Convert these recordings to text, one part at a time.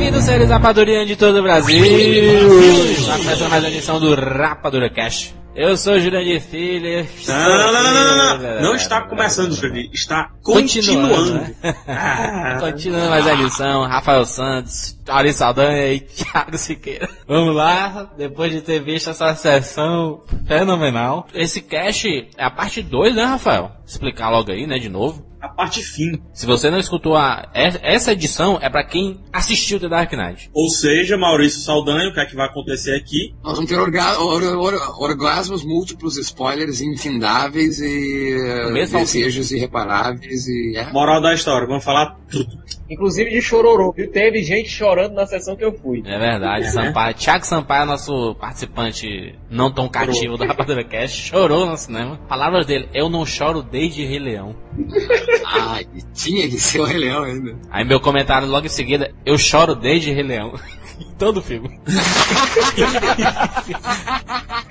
Bem-vindos, seres rapadurianos de todo o Brasil! Está começando mais uma edição do Rapadura Cash. Eu sou o Jurandir Filho. Não, não, não, não, não, está começando, Jurandir. Está Continuando. continuando. né? Ah. Mais a edição, Rafael Santos, Ari Saldanha e Thiago Siqueira. Vamos lá, depois de ter visto essa sessão fenomenal. Esse cash é a parte 2, né, Rafael? Explicar logo aí, né, de novo. A parte fim. Se você não escutou a, es- essa edição, é pra quem assistiu The Dark Knight. Ou seja, Maurício Saldanha, o que é que vai acontecer aqui? Nós vamos ter orga or- or- orgasmos múltiplos, spoilers infindáveis e Mesmo desejos irreparáveis e é. Moral da história, vamos falar tudo. Inclusive de chororô, viu? Teve gente chorando na sessão que eu fui. É verdade, Sampaio. Thiago Sampaio, nosso participante não tão cativo do Rapadura Cast, chorou no cinema. Palavras dele, eu não choro desde Rei Leão. Ah, tinha que ser o Rei Leão ainda. Aí meu comentário logo em seguida, eu choro desde Rei Leão. Todo o filme.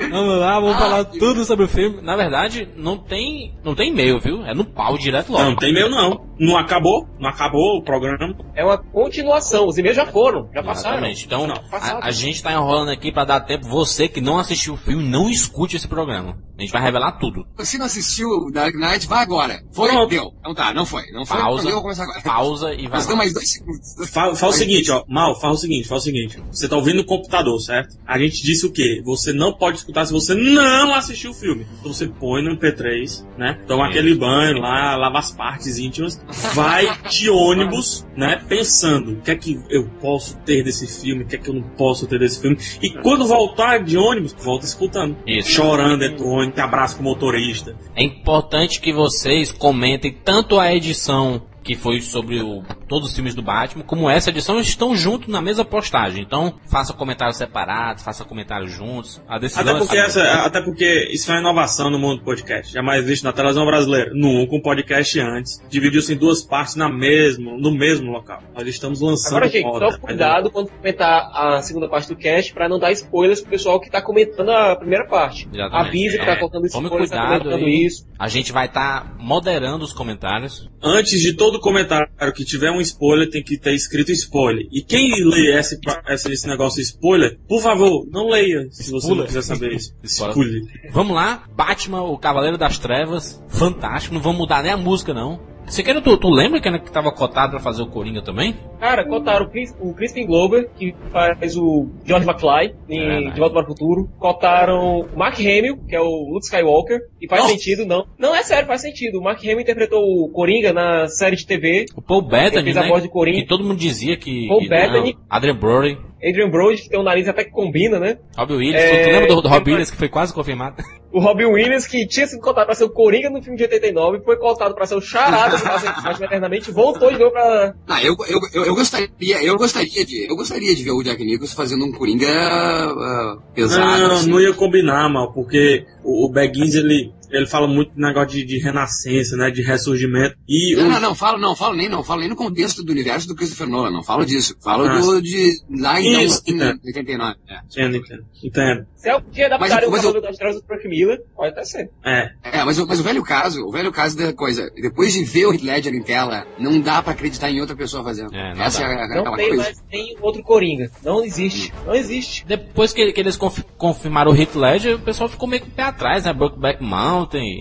vamos lá, vamos falar tudo sobre o filme. Na verdade, não tem, não tem e-mail, viu? É no pau direto logo. Não, tem meu não. Não acabou? Não acabou o programa? É uma continuação, os e-mails já foram, já passaram. Exatamente. Então, Não, passado. a, a gente tá enrolando aqui pra dar tempo. Você que não assistiu o filme, não escute esse programa. A gente vai revelar tudo. Se não assistiu o Dark Knight, vai agora. Foi? Pronto. Deu. Não tá, não foi. Não foi. Pausa. Então eu vou começar agora. Pausa e vai temos mais dois segundos. Fala, fala o seguinte, ó. Mal, fala o seguinte, fala o seguinte. Você tá ouvindo no computador, certo? A gente disse o quê? Você não pode escutar se você não assistiu o filme. Então você põe no MP3, né? Toma Isso. aquele banho lá, lava as partes íntimas, vai de ônibus, né? Pensando, o que é que eu posso ter desse filme, o que é que eu não posso ter desse filme. E quando voltar de ônibus, volta escutando. Isso. Chorando dentro do ônibus, te abraça com o motorista. É importante que vocês comentem tanto a edição que foi sobre o, todos os filmes do Batman, como essa edição estão juntos na mesma postagem. Então, faça comentários separados, faça comentários juntos. A decisão Até é porque, sua. essa, até porque isso é uma inovação no mundo do podcast. Jamais visto na televisão brasileira. Nunca um podcast antes. Dividiu-se em duas partes na mesmo, no mesmo local. Nós estamos lançando Agora, gente, só cuidado quando comentar a segunda parte do cast pra não dar spoilers pro pessoal que tá comentando a primeira parte. Exatamente. Avisa que É, tá colocando tome spoilers, tá cuidado comentando aí. isso. A gente vai estar moderando os comentários. Antes de todo comentário que tiver um spoiler, tem que ter escrito spoiler. E quem lê esse, esse, negócio spoiler, por favor, não leia se você não quiser saber isso. Vamos lá, Batman, o Cavaleiro das Trevas, fantástico, não vamos mudar nem a música não. Você quer, tu, tu lembra que que tava cotado pra fazer o Coringa também? Cara, cotaram o, Chris, o Crispin Glover, que faz o George McFly É em verdade. De Volta para o Futuro. Cotaram o Mark Hamill, que é o Luke Skywalker. E faz Nossa. sentido, não. Não, é sério, faz sentido. O Mark Hamill interpretou o Coringa na série de TV. O Paul Bettany, fez a né? voz de Coringa. Que todo mundo dizia que... Paul que Bettany. não, Adrian Brody, Adrian Brody, que tem um nariz até que combina, né? Robbie Williams. É, tu lembra do, do Robbie Williams que foi quase confirmado? O Robin Williams, que tinha sido cotado pra ser o Coringa no filme de 89, foi cotado pra ser o Charada do Batman Eternamente, voltou de novo pra... Ah, eu, eu, eu, eu gostaria, eu gostaria de, eu gostaria de ver o Jack Nicholson fazendo um Coringa ah, pesado. Não, assim. não ia combinar, mal, porque o, o Baggins, ele, ele fala muito do negócio de, de renascença, né, de ressurgimento. E Não, o- não, não, falo, não, falo nem, não, falo nem no contexto do universo do Christopher Nolan, não falo disso. Falo Ah, do, de, lá então, Isso, em é. 89. É. Entendo, entendo. Entendo. Se algum dia adaptarem o mas Cavaleiro das Trevas do Frank Miller, pode até ser. É. É, mas, o- mas o velho caso, o velho caso da coisa, depois de ver o Heath Ledger em tela, não dá pra acreditar em outra pessoa fazendo. É, não Essa dá. é a- Não aquela tem coisa. mais nenhum outro Coringa. Não existe. Não existe. Depois que, que eles conf- confirmaram o Heath Ledger, o pessoal ficou meio com o pé atrás, né? Brokeback Mountain.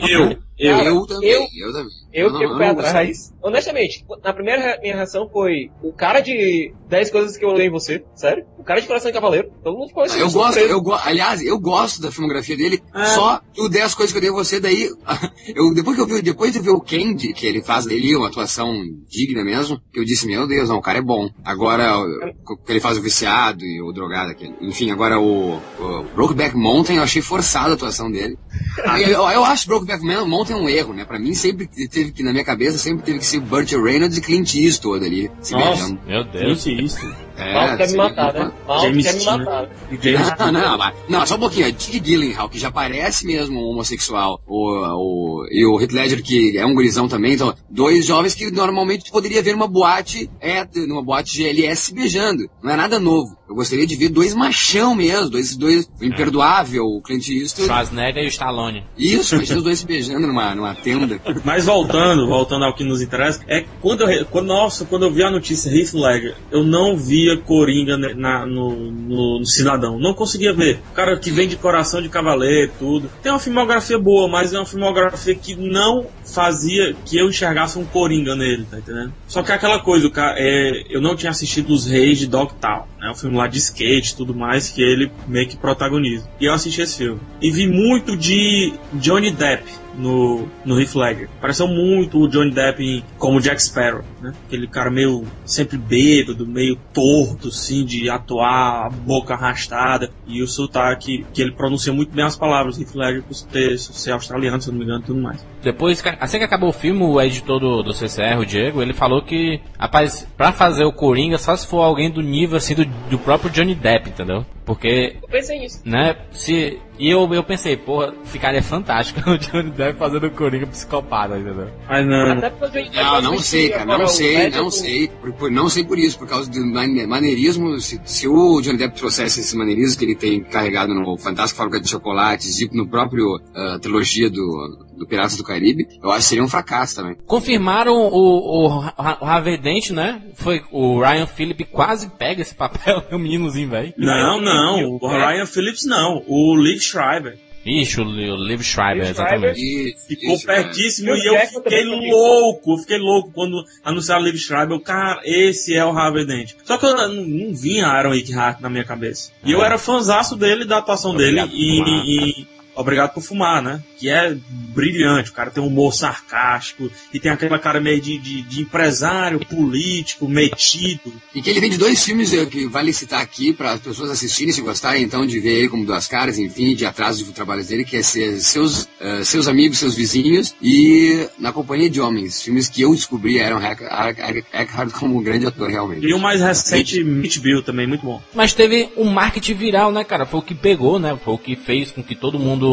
Eu, eu. Cara, Eu também, eu- eu, também. Eu não- fiquei com o pé não atrás. Honestamente, na primeira minha reação foi o cara de 10 coisas que eu odeio em você. Sério? O cara de coração de cavaleiro. Todo mundo ficou assim. Eu gosto, surpreso. eu go aliás, eu gosto da filmografia dele, Ah. só o 10 coisas que eu dei a você, daí, eu, depois que eu vi, depois de ver o Candy, que ele faz dele, uma atuação digna mesmo, que eu disse, meu Deus, não, o cara é bom. Agora, o- que ele faz o viciado e o drogado, aquele. enfim, agora o, o Brokeback Mountain, eu achei forçada a atuação dele. eu, eu, eu acho Brokeback Mountain um erro, né, pra mim sempre teve que, na minha cabeça, sempre teve que ser Burt Reynolds e Clint Eastwood ali, se Nossa. beijando. Meu Deus. Isso, isso. É, Mal quer me matar, né? Mal James quer me matar. Não, não, só um pouquinho. Dick Gyllenhaal, que já parece mesmo um homossexual, o, o, e o Heath Ledger, que é um gurizão também, então, dois jovens que normalmente tu poderia ver numa boate, é, numa boate GLS beijando. Não é nada novo. Eu gostaria de ver dois machão mesmo, dois, dois, o imperdoável, o Clint Eastwood. Schwarzenegger e o Stallone. Isso, imagina os dois se beijando numa, numa tenda. Mas voltando, voltando ao que nos interessa, é quando eu, quando, nossa, quando eu vi a notícia Heath Ledger, eu não via Coringa na- no, no- no Cidadão. Não conseguia ver. O cara que vem de coração de cavaleiro, tudo. Tem uma filmografia boa, mas é uma filmografia que não fazia que eu enxergasse um Coringa nele, tá entendendo? Só que é aquela coisa, cara, é, eu não tinha assistido Os Reis de Dogtown, né? O filme lá de skate tudo mais que ele meio que protagoniza. E eu assisti esse filme. E vi muito de Johnny Depp no, no Heath Ledger. Pareceu muito o Johnny Depp em- como Jack Sparrow, né? Aquele cara meio sempre bêbado, meio torto, assim, de atuar, a boca arrastada. E o sotaque, que ele pronuncia muito bem as palavras, Heath Ledger, por ter, ser australiano, se não me engano, tudo mais. Depois, assim que acabou o filme, o editor do, do CCR, o Diego, ele falou que, rapaz, pra fazer o Coringa, só se for alguém do nível, assim, do, do próprio Johnny Depp, entendeu? Porque, Eu pensei nisso. né, se... E eu, eu pensei, porra, ficaria fantástico o Johnny Depp fazendo o Coringa psicopata, entendeu? Mas não, Até porque Não, não sei, cara, agora, não sei, não sei. Por, por- não sei por isso, por causa do mane- maneirismo. Se, se o Johnny Depp trouxesse esse maneirismo que ele tem carregado no Fantástico Fábrica de Chocolates e no próprio ah, trilogia do, do Piratas do Caribe, eu acho que seria um fracasso também. Confirmaram o, o, o Harvey Dent, né? Foi o Ryan Phillip quase pega esse papel, o meninozinho, velho. não, não, o Ryan Phillips não, o Liv Schreiber. Ixi, o, Liv Schreiber, Liv exatamente. E, Ficou isso, pertíssimo e eu fiquei louco, eu fiquei louco quando anunciaram o Liv Schreiber. Eu, cara, esse é o Harvey Dent. Só que eu não, não vinha Aaron Eckhart na minha cabeça. E eu era fanzaço dele, da atuação dele. Obrigado E, fumar. e- Obrigado por fumar, né? Que é brilhante. O cara tem um humor sarcástico e tem aquela cara meio de, de, de empresário político, metido. E que ele vem de dois filmes que vale citar aqui para as pessoas assistirem, se gostarem então de ver ele como duas caras, enfim, de atraso de trabalhos dele, que é ser seus, eh, seus amigos, seus vizinhos e Na Companhia de Homens, filmes que eu descobri eram Eck- Eck- Eckhart como um grande ator realmente. E o mais recente, Mitch Bill, também, muito bom. Mas teve um marketing viral, né, cara? Foi o que pegou, né? Foi o que fez com que todo mundo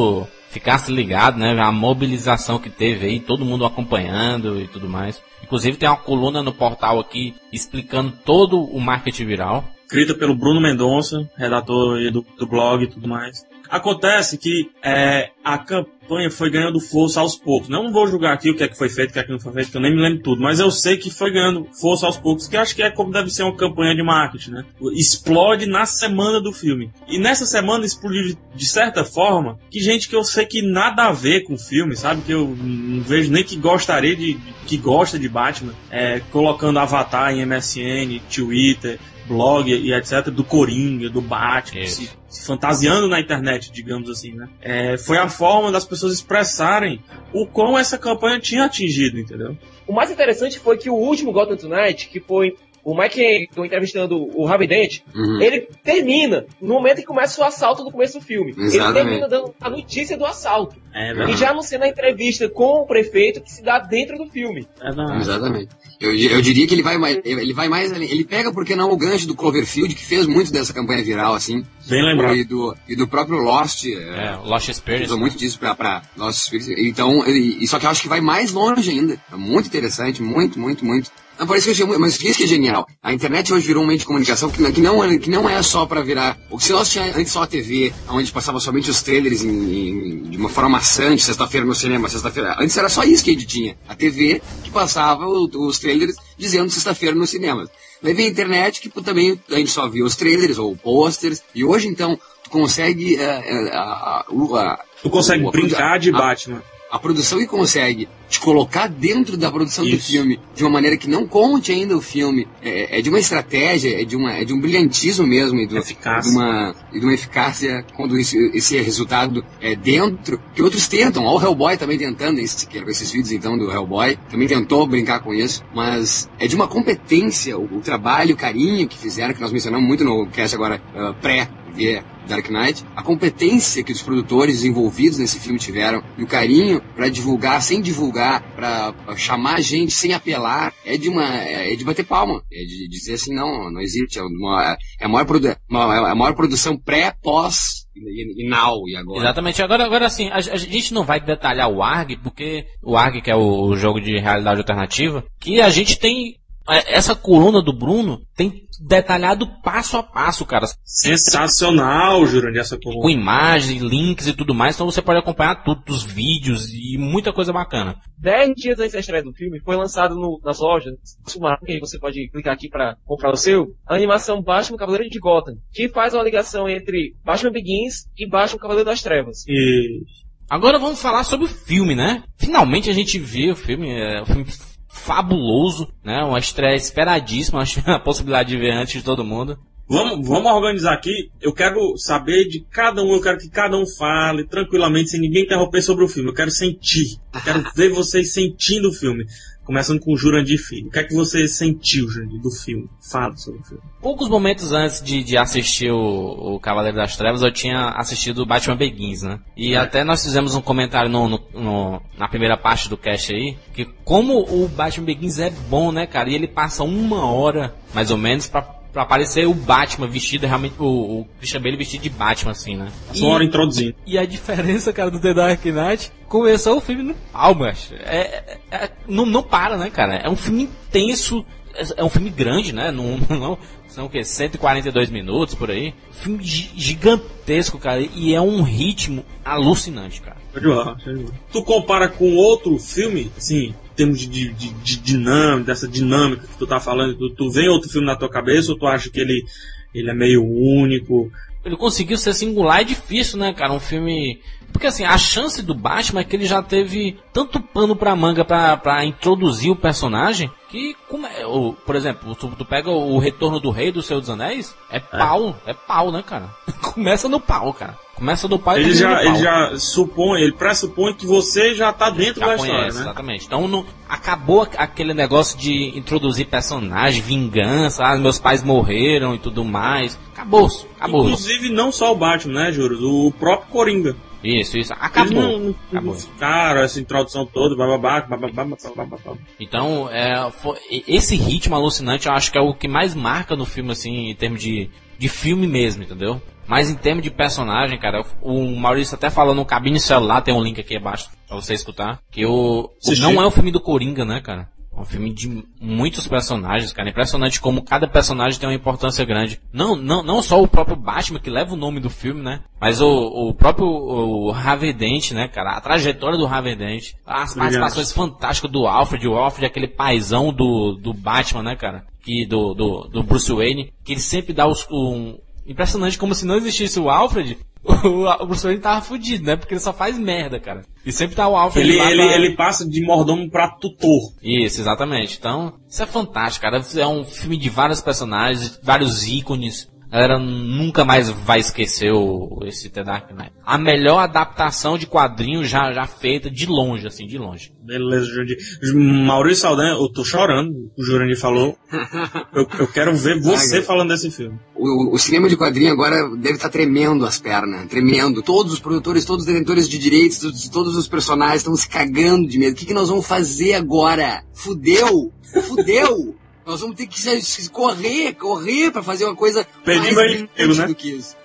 ficasse ligado, né? A mobilização que teve aí, todo mundo acompanhando e tudo mais. Inclusive tem uma coluna no portal aqui explicando todo o marketing viral. escrita pelo Bruno Mendonça, redator do, do blog e tudo mais. Acontece que é, a campanha foi ganhando força aos poucos. Não vou julgar aqui o que é que foi feito, o que é que não foi feito, que eu nem me lembro tudo, mas eu sei que foi ganhando força aos poucos, que acho que é como deve ser uma campanha de marketing, né? Explode na semana do filme. E nessa semana explodiu de, certa forma que gente que eu sei que nada a ver com o filme, sabe? Que eu não vejo nem que gostaria de. que gosta de Batman, é, colocando Avatar em MSN, Twitter, blog e etc. do Coringa, do Batman, se, se fantasiando na internet, digamos assim, né? É, foi a forma das pessoas expressarem o quão essa campanha tinha atingido, entendeu? O mais interessante foi que o último Gotham Tonight, que foi o Mike Henry entrevistando o Harvey Dent, Uhum. ele termina no momento em que começa o assalto no começo do filme. Ele Exatamente. termina dando a notícia do assalto. É verdade. E já anunciando a entrevista com o prefeito que se dá dentro do filme. É. Exatamente. Eu, eu diria que ele vai mais, ele vai mais além. Ele pega, porque não, o gancho do Cloverfield, que fez muito dessa campanha viral, assim. Bem lembrado. E do, e do próprio Lost. É, É, Lost Experience. usou muito disso pra, pra nossos espíritos. Então, ele, só que eu acho que vai mais longe ainda. É muito interessante, muito, muito, muito. Não, que eu achei mas isso que é genial. A internet hoje virou um meio de comunicação que, não- que, não, é- que não é só pra virar. O que se nós tinha antes só a TV, onde passava somente os trailers em- em- de uma forma maçante, sexta-feira no cinema, sexta-feira. Antes era só isso que a gente tinha. A TV que passava o- os trailers dizendo sexta-feira nos cinemas. Daí vem a internet que também a gente só via os trailers ou posters. E hoje então tu consegue. a- o- a- Tu consegue brincar de Batman. A produção que consegue te colocar dentro da produção do Isso. filme de uma maneira que não conte ainda o filme é, é de uma estratégia, é de, uma, é de um brilhantismo mesmo e, do, Eficácia. de uma, e de uma eficácia quando esse, esse resultado é dentro, que outros tentam. Ó, o Hellboy também tentando, esse, com esses vídeos então do Hellboy, também tentou brincar com isso, mas é de uma competência, o, o trabalho, o carinho que fizeram, que nós mencionamos muito no cast agora, ah, pré, ver Dark Knight, a competência que os produtores envolvidos nesse filme tiveram e o carinho para divulgar sem divulgar, para chamar a gente sem apelar, é de uma é de bater palma, é de dizer assim não, não existe, é, uma, é a maior, produ é a maior produção pré, pós e, e now e agora. Exatamente. Agora, agora assim, a, a, gente não vai detalhar o ARG, porque o ARG, que é o, o jogo de realidade alternativa, que a gente tem é, essa coluna do Bruno tem detalhado passo a passo, cara. Sensacional, Jurandir, essa coluna. Com imagens, links e tudo mais, então você pode acompanhar tudo, os vídeos e muita coisa bacana. Dez dias antes da estreia do filme, foi lançado no, nas lojas, que você pode clicar aqui para comprar o seu, a animação Batman Cavaleiro de Gotham, que faz uma ligação entre Batman Begins e Batman Cavaleiro das Trevas. E... Agora vamos falar sobre o filme, né? Finalmente a gente vê o filme, é, o filme fabuloso, né? Uma estreia esperadíssima, acho a possibilidade de ver antes de todo mundo. Vamos, vamos organizar aqui. Eu quero saber de cada um, eu quero que cada um fale tranquilamente, sem ninguém interromper sobre o filme. Eu quero sentir. Eu quero ver vocês sentindo o filme. Começando com o Jurandir Filho. O que é que você sentiu, Jurandir, do filme? Fala sobre o filme. Poucos momentos antes de, de assistir o, o, Cavaleiro das Trevas, eu tinha assistido o Batman Begins, né? E é. até nós fizemos um comentário no, no, no, na primeira parte do cast aí, que como o Batman Begins é bom, né, cara? E ele passa uma hora, mais ou menos, pra pra aparecer o Batman vestido, realmente, o, o Christian Bale vestido de Batman, assim, né? Só hora introduzindo. E a diferença, cara, do The Dark Knight, começou o filme no palmas. É, é, é, não, não para, né, cara? É um filme intenso, é, é um filme grande, né? Não, não, são o quê? 142 minutos por aí. Filme gigantesco, cara. E é um ritmo alucinante, cara. Tu compara com outro filme, assim, termos de, de, de, dinâmica, dessa dinâmica que tu tá falando, tu, tu vem outro filme na tua cabeça ou tu acha que ele, ele é meio único? Ele conseguiu ser singular e difícil, né, cara? Um filme. Porque assim, a chance do Batman é que ele já teve tanto pano pra manga pra, pra introduzir o personagem que, como é, o, por exemplo, tu, tu, pega o Retorno do Rei do Senhor dos Anéis, é pau, é, é pau, né, cara? Começa no pau, cara. Começa do pai ele já, ele já supõe, ele pressupõe que você já tá dentro já da conhece, história, né? Exatamente. Então não, acabou aquele negócio de introduzir personagem, vingança, ah, meus pais morreram e tudo mais. Acabou, acabou. Inclusive não só o Batman, né, Juros? O próprio Coringa. Isso, isso. Acabou. Não, acabou. Cara, essa introdução toda, bababá, bababá, bababá. Então, é, foi, esse ritmo alucinante eu acho que é o que mais marca no filme, assim, em termos de, de filme mesmo, entendeu? Mas em termos de personagem, cara, o Maurício até falou no cabine celular, tem um link aqui abaixo pra você escutar, que o, o não é o filme do Coringa, né, cara? É um filme de muitos personagens, cara. Impressionante como cada personagem tem uma importância grande. Não, não, não só o próprio Batman, que leva o nome do filme, né? Mas o, o próprio o né, cara? A trajetória do Dent. As participações fantásticas do Alfred. O Alfred é aquele paizão do, do Batman, né, cara? Que, do, do, do Bruce Wayne. Que ele sempre dá os, um, impressionante como se não existisse o Alfred, o, Bruce Wayne tava fudido, né? Porque ele só faz merda, cara. E sempre tá o Alfred ele, lá ele, pra... ele passa de mordomo pra tutor. Isso, exatamente. Então, isso é fantástico, cara. É um filme de vários personagens, vários ícones. A galera nunca mais vai esquecer o, esse The Dark Knight. A melhor adaptação de quadrinho já, já feita de longe, assim, de longe. Beleza, Jurandir. Maurício Saldanha, eu tô chorando, o Jurandir falou. eu, eu quero ver você falando desse filme. O, o, cinema de quadrinho agora deve estar tá tremendo as pernas, tremendo. Todos os produtores, todos os detentores de direitos, todos, todos os personagens estão se cagando de medo. O que, que nós vamos fazer agora? Fudeu! Fudeu! Nós vamos ter que correr, correr para fazer uma coisa Perdi mais emprego, né? do que isso.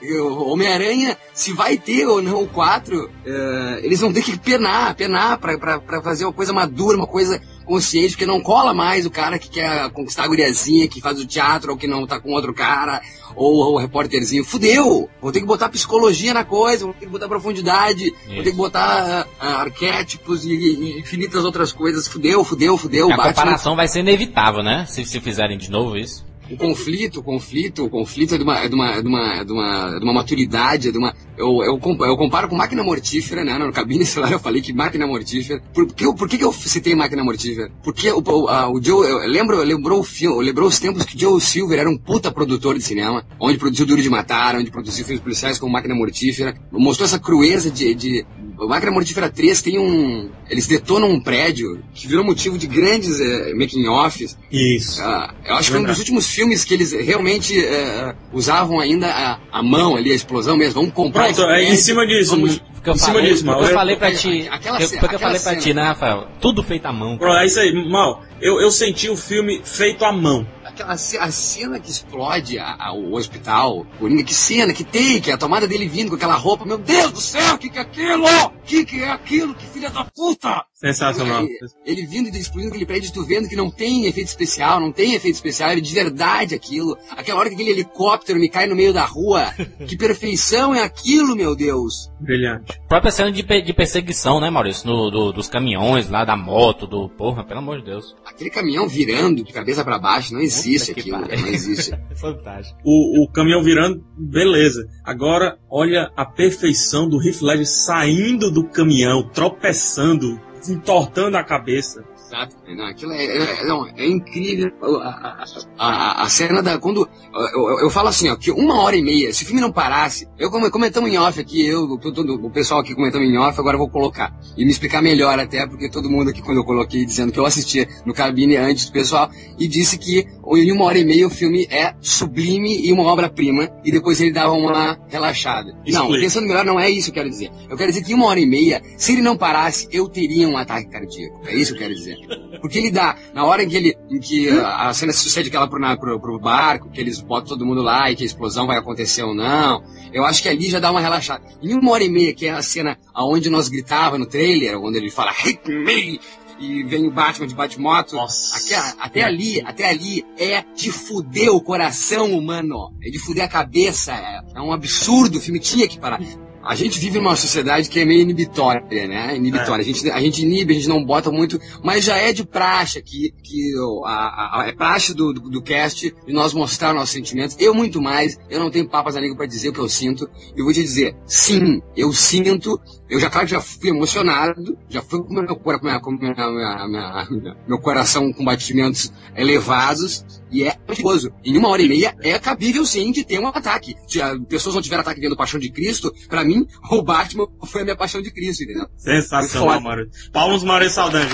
Homem-Aranha, se vai ter ou não o 4, uh, eh, eles vão ter que penar, penar para fazer uma coisa madura, uma coisa consciente, porque não cola mais o cara que quer conquistar a guriazinha, que faz o teatro ou que não tá com outro cara, ou o repórterzinho. Fudeu! Vou ter que botar psicologia na coisa, vou ter que botar profundidade, Isso. vou ter que botar uh, arquétipos e, e, infinitas outras coisas. Fudeu, fudeu, fudeu. A Batman. comparação vai ser inevitável, né? Se, se fizerem de novo isso o conflito, o conflito, o conflito é de uma, é de uma, é de uma, é de uma, é de uma maturidade, é de uma, eu, eu, eu comparo com máquina mortífera, né? No cabine celular eu falei que máquina mortífera. Por, que, por que, eu citei máquina mortífera? Porque o, o, a, o Joe, eu lembro, lembrou o filme, lembrou os tempos que Joe Silver era um puta produtor de cinema, onde produziu Duro de Matar, onde produziu filmes policiais como Máquina Mortífera, mostrou essa crueza de, de o Máquina Mortífera 3 tem um. Eles detonam um prédio que virou motivo de grandes é, making-offs. Isso. Ah, eu acho que foi um dos últimos filmes que eles realmente é, usavam ainda a, a mão ali, a explosão mesmo. Vamos comprar Pronto, é, em cima disso. vamos- que eu em cima falei, disso, mal. que eu falei pra ti. aquela que- cena- Foi que eu falei pra ti, cena. né, Rafael? Tudo feito à mão. Pronto, é isso aí. Mal, eu, eu senti o filme feito à mão. Aquela a cena que explode a- a- o hospital, Coringa, que cena, que take, a tomada dele vindo com aquela roupa, meu Deus do céu, que que é aquilo? Que que é aquilo? Que filha da puta! Sensacional. Ele, ele vindo e explodindo aquele prédio, tu vendo que não tem efeito especial, não tem efeito especial, é de verdade aquilo. Aquela hora que aquele helicóptero me cai no meio da rua, que perfeição é aquilo, meu Deus! Brilhante. própria cena de, de perseguição, né, Maurício? No- do- dos caminhões lá, da moto, do. Porra, pelo amor de Deus. Aquele caminhão virando de cabeça pra baixo, não existe Aquilo, pariu. não existe. Fantástico. O, o caminhão virando, beleza. Agora, olha a perfeição do Heath Ledger saindo do caminhão, tropeçando, entortando a cabeça. Exato. Não, aquilo é, é- não, é incrível. A, a- a- cena da. Quando. Eu, eu- eu falo assim, ó, que uma hora e meia, se o filme não parasse, eu comentamos em off aqui, eu, todo, o pessoal aqui comentando em off, agora eu vou colocar. E me explicar melhor até, porque todo mundo aqui, quando eu coloquei, dizendo que eu assistia no cabine antes do pessoal, e disse que em uma hora e meia o filme é sublime e uma obra-prima, e depois ele dava uma relaxada. Não, pensando melhor, não é isso que eu quero dizer. Eu quero dizer que em uma hora e meia, se ele não parasse, eu teria um ataque cardíaco. É isso que eu quero dizer. Porque ele dá, na hora em que ele, em que a a cena se sucede aquela pro, na- pro, pro barco, que eles botam todo mundo lá e que a explosão vai acontecer ou não, eu acho que ali já dá uma relaxada. Em uma hora e meia, que é a cena aonde nós gritava no trailer, onde ele fala Hit me! E vem o Batman de Batmoto. Nossa. Até, até ali, até ali é de fuder o coração humano. É de fuder a cabeça. É, é um absurdo. O filme tinha que parar. A gente vive numa sociedade que é meio inibitória, né? Inibitória. A, gente, a gente inibe, a gente não bota muito, mas já é de praxe que o- a, a- é praxe do, do, do cast de nós mostrar nossos sentimentos. Eu muito mais, eu não tenho papas na língua pra dizer o que eu sinto. Eu vou te dizer, sim, eu sinto, eu já, claro, já fui emocionado, já fui com meu, com minha- com minha- minha- meu coração com batimentos elevados, e é perigoso. Em uma hora e meia é cabível sim de ter um ataque. Se ah, pessoas não tiveram ataque vendo Paixão de Cristo, pra mim, o Batman foi a minha Paixão de Cristo, entendeu? Sensacional, Foda. Mário. Palmas, Mário Saldanha.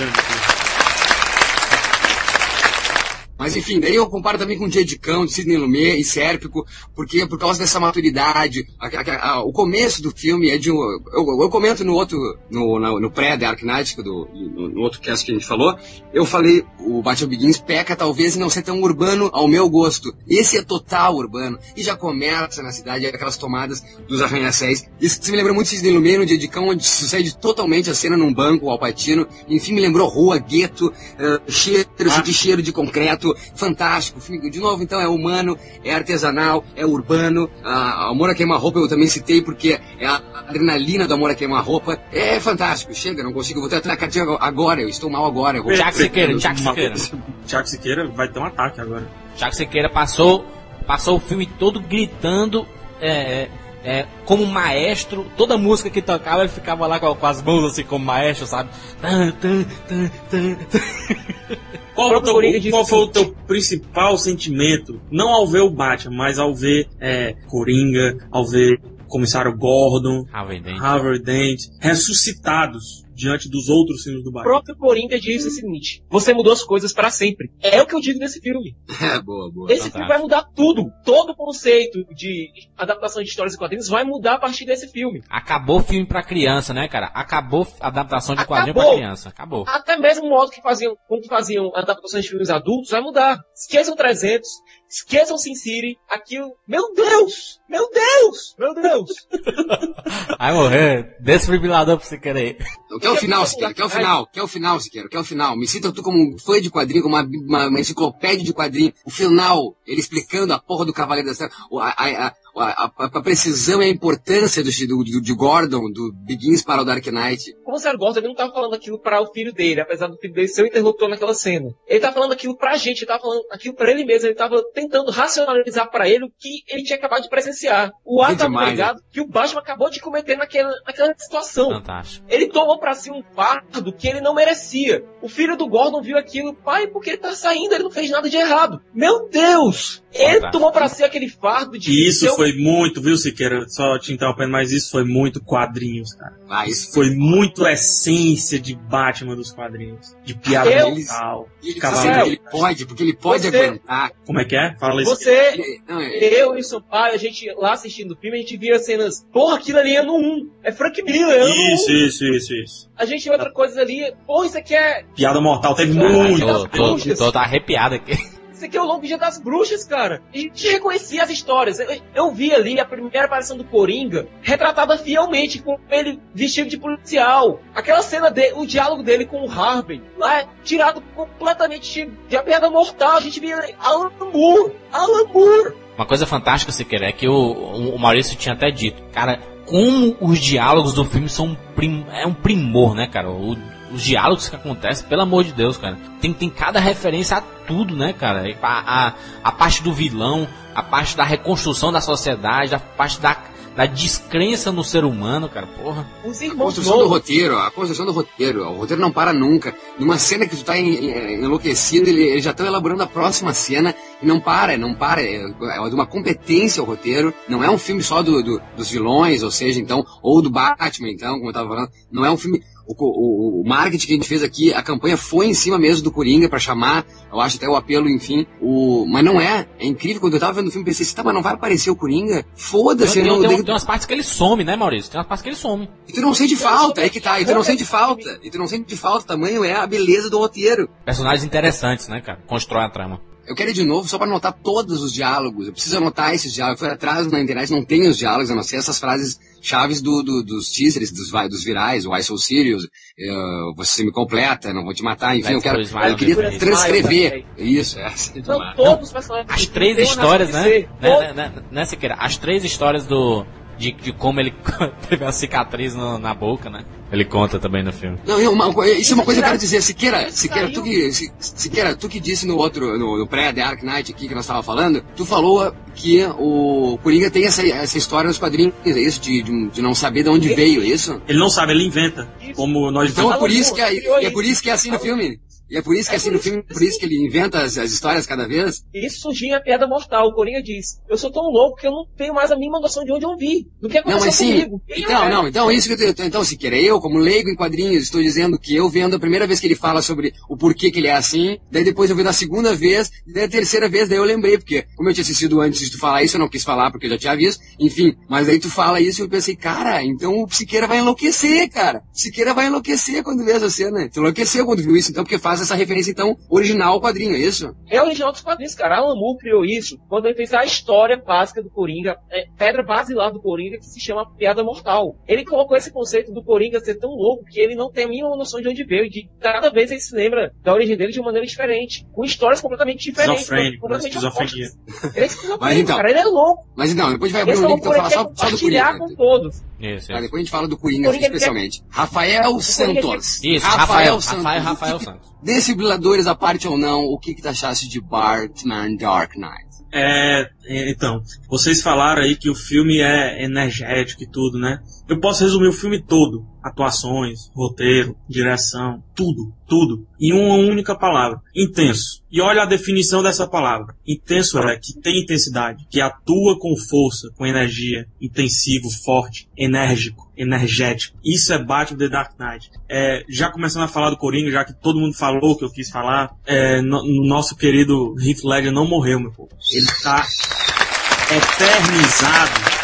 Mas enfim, daí eu comparo também com o Dia de Cão, de Sidney Lumet e Sérpico, porque por causa dessa maturidade, a- a- a- o começo do filme é de um. Eu, eu comento no outro, no, no, no pré Dark Knight, do, no, no outro cast que a gente falou, eu falei, o Batman Begins peca talvez em não ser tão urbano ao meu gosto. Esse é total urbano. E já começa na cidade aquelas tomadas dos arranha-céus. Isso me lembrou muito de Sidney Lumet no Dia de Cão, onde sucede totalmente a cena num banco, o Alpatino. Enfim, me lembrou rua, gueto, eh, cheiro, Ah. senti cheiro de concreto. Fantástico. O filme, de novo, então, é humano, é artesanal, é urbano. A Amor a Queima-Roupa eu também citei porque é a adrenalina do Amor a Queima-Roupa. É fantástico. Chega, não consigo. Vou ter ataque agora. Eu estou mal agora. Vou... Tiago Siqueira, Tiago Siqueira. Tiago Siqueira vai ter um ataque agora. Tiago Siqueira passou, passou o filme todo gritando é, é, é, como maestro. Toda música que tocava ele ficava lá com, com as mãos assim como maestro, sabe? Tan, tan, tan. Qual, teu, qual foi o teu principal sentimento? Não ao ver o Batman, mas ao ver é, Coringa, ao ver Comissário Gordon. Harvey Dent, ressuscitados diante dos outros filmes do O Batman. próprio Coringa diz o seguinte: você mudou as coisas para sempre. É o que eu digo desse filme. É, boa, boa. Esse filme vai mudar tudo. Todo o conceito de adaptação de histórias e quadrinhos vai mudar a partir desse filme. Acabou o filme pra criança, né, cara? Acabou a adaptação de quadrinho pra Acabou. criança. Acabou. Até mesmo o modo que faziam, como que faziam adaptações de filmes adultos vai mudar. Esqueçam 300, esqueçam Sin City, aquilo... Meu Deus! Meu Deus! Meu Deus! Vai morrer. Desfibrilador pra você querer. Quer o final, Siqueira? Quer o final? Quer o final, Siqueira? Quer o final? Me cita tu como um fã de quadrinho, como uma, uma, uma enciclopédia de quadrinho. O final, ele explicando a porra do Cavaleiro das Trevas, o- a, a, a, a, a precisão e a importância do, do, de Gordon, do Begins para o Dark Knight. comissário Gordon ele não tava falando aquilo para o filho dele, apesar do filho dele ser o interlocutor naquela cena. Ele tava falando aquilo pra gente, ele tava falando aquilo pra ele mesmo, ele tava tentando racionalizar para ele o que ele tinha acabado de presenciar. O ato abnegado que o Batman acabou de cometer naquela, naquela situação. Fantástico. Ele tomou pra si um fardo que ele não merecia. O filho do Gordon viu aquilo, pai, porque ele tá saindo, ele não fez nada de errado. Meu Deus! Ele Fantástico. tomou pra si aquele fardo de isso um- foi muito, viu, Siqueira? Só te interrompendo, mas isso foi muito quadrinhos, cara. Ah, Isso isso foi muito essência de Batman dos quadrinhos. De piada Eu- mortal. Ele, Cavaleiro. sabe, ele pode, porque ele pode Você- aguentar. Como é que é? Fala isso. Você, eu e o Sampaio, a gente lá assistindo o filme, a gente via cenas, porra, aquilo ali é no 1. É Frank Miller, é no 1. Isso, isso, isso, isso. A gente vê outra coisa ali, porra, isso aqui é, Piada mortal teve muito. Tô, tô, tô, tô arrepiado aqui. Isso aqui é o Longo Dia das Bruxas, cara. E a gente reconhecia as histórias. Eu, eu vi ali a primeira aparição do Coringa, retratada fielmente, com ele vestido de policial. Aquela cena dele, o diálogo dele com o Harvey, lá, é tirado completamente de, de a piada mortal. A gente via Alan Moore, Alan Moore. Uma coisa fantástica, Siqueira, é que o, o o Maurício tinha até dito, cara, como os diálogos do filme são um prim, é um primor, né, cara? O- os diálogos que acontecem, pelo amor de Deus, cara. Tem, tem cada referência a tudo, né, cara? A, a, a parte do vilão, a parte da reconstrução da sociedade, a parte da, da descrença no ser humano, cara. Porra. Os A irmãos construção do Nolan. roteiro, a construção do roteiro, o roteiro não para nunca. Numa cena que tu tá en- en- enlouquecido, ele- eles já estão elaborando a próxima cena e não para, não para. É, é de uma competência o roteiro. Não é um filme só do, do- dos vilões, ou seja, então, ou do Batman, então, como eu tava falando. Não é um filme. O, o- o marketing que a gente fez aqui, a campanha foi em cima mesmo do Coringa pra chamar, eu acho até o apelo, enfim. O, mas não é. É incrível quando eu tava vendo o filme, pensei assim, tá, mas não vai aparecer o Coringa? Foda-se, Tem, não. tem, daí- tem umas partes que ele some, né, Maurício? Tem umas partes que ele some. e tu não sente falta, aí que tá, e tu não sente falta, e tu não sente falta, o tamanho é a beleza do roteiro. Personagens interessantes, né, cara? Constrói a trama. Eu quero ir de novo só pra anotar todos os diálogos, eu preciso anotar esses diálogos, eu fui atrás na internet, não tem os diálogos, a não ser essas frases chaves do, do- dos teasers, dos, vai- dos virais, o I So Serious, eh, você me completa, não vou te matar, enfim, eu quero, Smile, eu queria Smile, transcrever, isso, é, assim, Não, todos os personagens. As três histórias, né? Né, né, né, né, Siqueira? As três histórias do. De, de como ele teve a cicatriz no- na boca, né? Ele conta também no filme. Não, eu- uma, co- isso é uma coisa que eu quero dizer, Siqueira, Siqueira, tu que, Si- Siqueira, tu que disse no outro, no, no pré-The Dark Knight aqui que nós estávamos falando, tu falou que o Coringa tem essa, essa história nos quadrinhos, é isso? De, de, de não saber de onde veio, é isso? Ele não sabe, ele inventa. Como nós Então é por isso que é, é por isso que é assim no filme. E é por isso que assim no filme, por isso que ele inventa as, as histórias cada vez. E isso surgiu a piada mortal. O Coringa diz: Eu sou tão louco que eu não tenho mais a mínima noção de onde eu vi, do que Não, aconteceu mas sim. comigo. Então, não, então isso que eu tô, então, se querer, eu, como leigo em quadrinhos, estou dizendo que eu vendo a primeira vez que ele fala sobre o porquê que ele é assim, daí depois eu vendo a segunda vez, daí a terceira vez, daí eu lembrei, porque como eu tinha assistido antes de tu falar isso, eu não quis falar porque eu já tinha visto, enfim, mas aí tu fala isso e eu pensei, cara, então o Siqueira vai enlouquecer, cara. O Siqueira vai enlouquecer quando vê essa cena. Tu enlouqueceu quando viu isso, então, porque faz essa referência, então, original ao quadrinho, é isso? É original dos quadrinhos, cara. Alan Moore criou isso quando ele fez a história básica do Coringa, é, pedra basilar do Coringa, que se chama Piada Mortal. Ele colocou esse conceito do Coringa ser tão louco que ele não tem a mínima noção de onde veio, e de cada vez ele se lembra da origem dele de uma maneira diferente, com histórias completamente diferentes. Esquizofrênico, completamente. Ele é esquizofrênico, Mas então, cara. Ele é louco. Mas não, depois vai abrir Essa um link, então loucura fala ele quer só, só do Coringa. com todos. Isso, Tá, isso. depois a gente fala do Coringa, Coringa especialmente. Rafael Santos. Isso, Rafael, Santos. Rafael, que Rafael que- Santos. Desfibriladores à parte ou não, o que que tu achaste de Batman Dark Knight? É, é, então, vocês falaram aí que o filme é energético e tudo, né? Eu posso resumir o filme todo. Atuações, roteiro, direção, tudo, tudo. Em uma única palavra. Intenso. E olha a definição dessa palavra. Intenso é que tem intensidade, que atua com força, com energia, intensivo, forte, enérgico, energético. Isso é Batman The Dark Knight. É, já começando a falar do Coringa, já que todo mundo falou que eu quis falar, é, no nosso querido Heath Ledger não morreu, meu povo. Ele tá eternizado.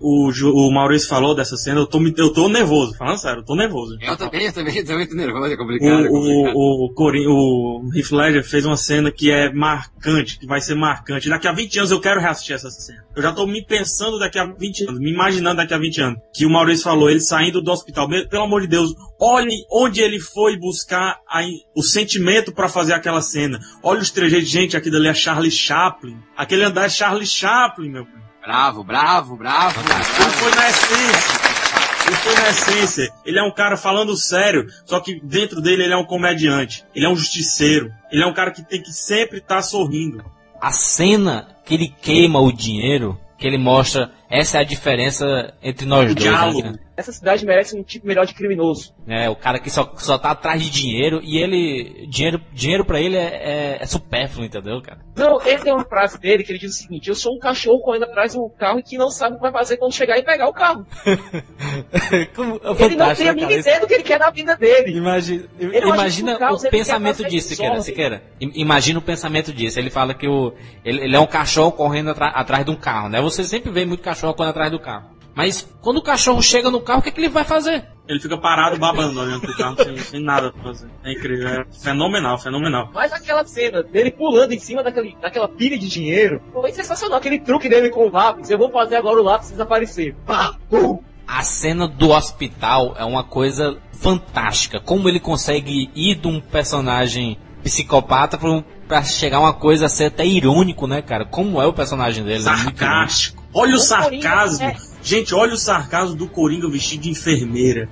O, o Maurício falou dessa cena, eu tô, me- eu tô nervoso, falando sério, eu tô nervoso. Eu também, eu também, também tô nervoso, é complicado. é complicado. O, o, o, Corin- o Heath Ledger fez uma cena que é marcante, que vai ser marcante. Daqui a 20 anos eu quero reassistir essa cena. Eu já tô me pensando daqui a 20 anos, me imaginando daqui a 20 anos. Que o Maurício falou, ele saindo do hospital. Pelo amor de Deus, olhe onde ele foi buscar a o sentimento pra fazer aquela cena. Olha os trejeitos, gente, aquilo ali é Charlie Chaplin. Aquele andar é Charlie Chaplin, meu. Bravo, bravo, bravo. Ele foi na essência. O filme, na essência, ele é um cara falando sério, só que dentro dele ele é um comediante. Ele é um justiceiro. Ele é um cara que tem que sempre estar sorrindo. A cena que ele queima o dinheiro, que ele mostra, essa é a diferença entre nós O dois. né, diálogo. cara? Essa cidade merece um tipo melhor de criminoso. É, o cara que só, só tá atrás de dinheiro e ele. Dinheiro, dinheiro pra ele é, é, é supérfluo, entendeu, cara? Não, ele tem uma frase dele que ele diz o seguinte: Eu sou um cachorro correndo atrás do carro e que não sabe o que vai fazer quando chegar e pegar o carro. Como, é ele não tem a né, mínima ideia do que ele quer na vida dele. Imagina, Ele imagina o caos, o pensamento disso, Siqueira. Siqueira. Imagina o pensamento disso. Ele fala que o, ele, ele é um cachorro correndo atra- atrás de um carro, né? Você sempre vê muito cachorro correndo atrás do carro. Mas quando o cachorro chega no carro, o que, é que ele vai fazer? Ele fica parado babando olhando pro carro sem, sem nada pra fazer. É incrível, é fenomenal, fenomenal. Mas aquela cena dele pulando em cima daquele, daquela pilha de dinheiro foi sensacional. Aquele truque dele com o lápis. Eu vou fazer agora o lápis desaparecer. Pá, pum. A cena do hospital é uma coisa fantástica. Como ele consegue ir de um personagem psicopata pra, um- pra chegar a uma coisa a ser até irônico, né, cara? Como é o personagem dele? É. Sarcástico. Olha o O sarcasmo. é- Gente, olha o sarcasmo do Coringa vestido de enfermeira.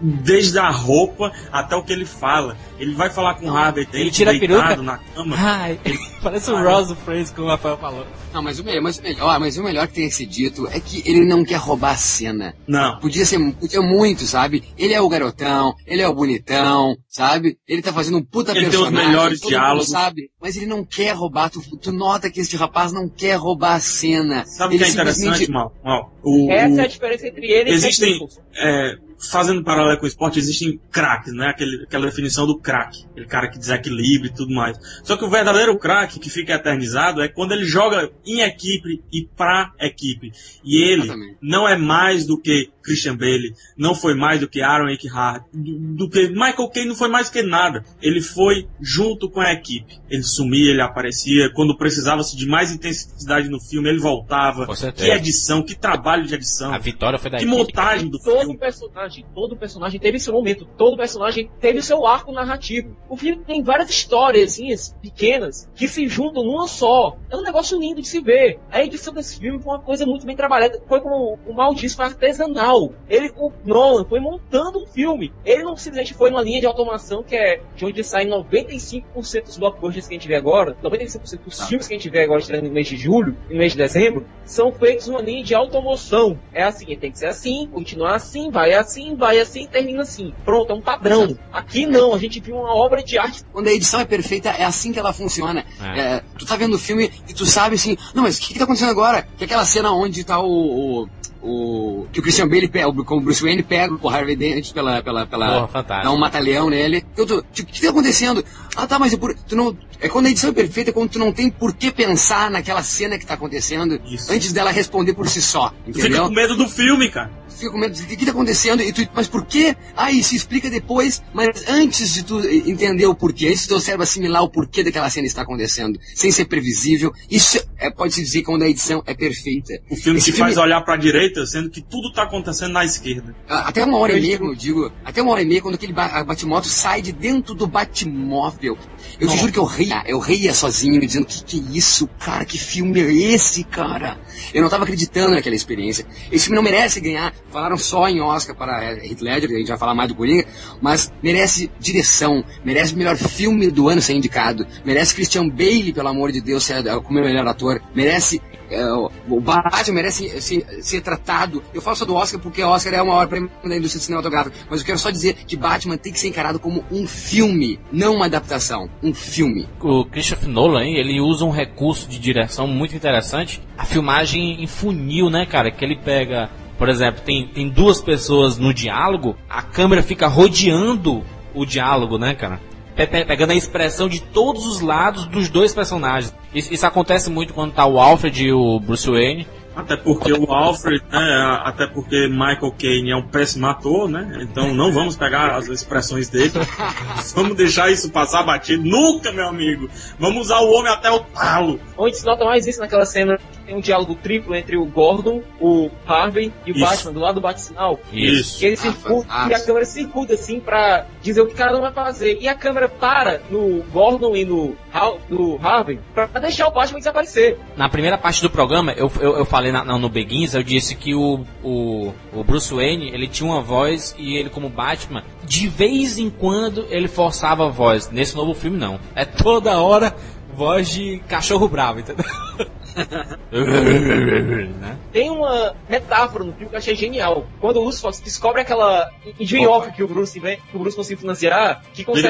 Desde a roupa até o que ele fala. Ele vai falar com o Harvey Ele Dent tira a deitado peruca. na cama. Ai, parece o Ai. Ross Fraser, como o Rafael falou. Não, mas o melhor, mas o melhor, mas o melhor que tem que ser dito é que ele não quer roubar a cena. Não. Podia ser, podia muito, sabe? Ele é o garotão, ele é o bonitão, sabe? Ele tá fazendo um puta Ele tem os personagem. melhores diálogos. sabe? Mas ele não quer roubar. Tu, tu nota que este rapaz não quer roubar a cena. Sabe o ele que é interessante, simplesmente- mal? Mal, o- Essa é a diferença entre ele e Existem, o Nicholson. é, fazendo paralelo com o esporte, existem craques, né? Aquele, aquela definição do craque. Aquele cara que desequilibra e tudo mais. Só que o verdadeiro craque que fica eternizado é quando ele joga em equipe e pra equipe. E ele não é mais do que Christian Bale, não foi mais do que Aaron Eckhart, do, do que Michael Caine não foi mais que nada. Ele foi junto com a equipe. Ele sumia, ele aparecia. Quando precisava-se de mais intensidade no filme, ele voltava. Que edição, que trabalho de edição. A vitória foi da Que equipe. montagem do Todo filme. personagem, todo personagem teve seu momento, todo personagem teve seu arco narrativo. O filme tem várias historiazinhas pequenas que se juntam numa só. É um negócio lindo de se ver. A edição desse filme foi uma coisa muito bem trabalhada. Foi como o Mal disse, foi artesanal. Ele, o Nolan, foi montando um filme. Ele não simplesmente foi numa linha de automação que é de onde saem 95% dos blockbusters que a gente vê agora, 95% dos filmes que a gente vê agora estreando no mês de julho e no mês de dezembro, são feitos numa linha de automoção. É assim, tem que ser assim, continuar assim, vai assim, vai assim, termina assim. Pronto, é um padrão. Aqui não, a gente viu uma obra de arte. Quando a edição é perfeita, é assim que ela funciona. É. É, tu tá vendo o filme e tu sabe assim, não, mas o que, que tá acontecendo agora? Que aquela cena onde tá o. o, o- que o Christian Bale pega, o- como o Bruce Wayne pega o Harvey Dent pela. pela, pela Porra, dá um mata-leão nele. Eu tô, tipo, o que tá acontecendo? Ah, tá, mas é por, tu não. É quando a edição é perfeita, é quando tu não tem por que pensar naquela cena que tá acontecendo Isso. antes dela responder por si só. Tu fica Entendeu? com medo do filme, cara. Fica com medo, o que, que tá acontecendo? E tu, mas por quê? E se explica depois, mas antes de tu entender o porquê, antes do teu cérebro assimilar o porquê daquela cena está acontecendo, sem ser previsível, isso é, pode-se dizer quando a edição é perfeita. O filme Esse que faz olhar pra direita, sendo que tudo tá acontecendo na esquerda. Até uma hora e meia, como eu digo, até uma hora e meia, quando aquele ba a Batmoto sai de dentro do Batmóvel. Eu te juro que eu ria, eu ria sozinho, me dizendo, que que é isso, cara, que filme é esse, cara? Eu não tava acreditando naquela experiência. Esse filme não merece ganhar, falaram só em Oscar para eh, Heath Ledger, a gente vai falar mais do Coringa, mas merece direção, merece o melhor filme do ano ser indicado, merece Christian Bale, pelo amor de Deus, ser eh, como melhor ator, merece é, o o Batman merece ser, ser tratado. Eu falo só do Oscar porque o Oscar é uma hora prêmio da indústria cinematográfica, mas eu quero só dizer que Batman tem que ser encarado como um filme, não uma adaptação. Um filme. O Christopher Nolan, ele usa um recurso de direção muito interessante. A filmagem em funil, né, cara? Que ele pega, por exemplo, tem, tem duas pessoas no diálogo, a câmera fica rodeando o diálogo, né, cara? Pe- pe- Pegando a expressão de todos os lados dos dois personagens. Isso, isso acontece muito quando tá o Alfred e o Bruce Wayne. Até porque o Alfred, né, até porque Michael Caine é um péssimo ator, né? Então não vamos pegar as expressões dele. vamos deixar isso passar batido. Nunca, meu amigo. Vamos usar o homem até o talo. Onde se nota mais isso naquela cena tem um diálogo triplo entre o Gordon, o Harvey e o Isso. Batman, do lado do Bate-Sinal. Isso. Que ele Ah, e a câmera circuda assim pra dizer o que cada um vai fazer. E a câmera para no Gordon e no, Har- no Harvey pra deixar o Batman desaparecer. Na primeira parte do programa, eu, eu, eu falei na- no Begins, eu disse que o, o, o Bruce Wayne, ele tinha uma voz e ele como Batman, de vez em quando ele forçava a voz. Nesse novo filme não. É toda hora voz de cachorro bravo, entendeu? né? Tem uma metáfora no filme que eu achei genial. Quando o Lucius Fox descobre aquela engenhoca que o Bruce que o Bruce conseguiu financiar, que consegue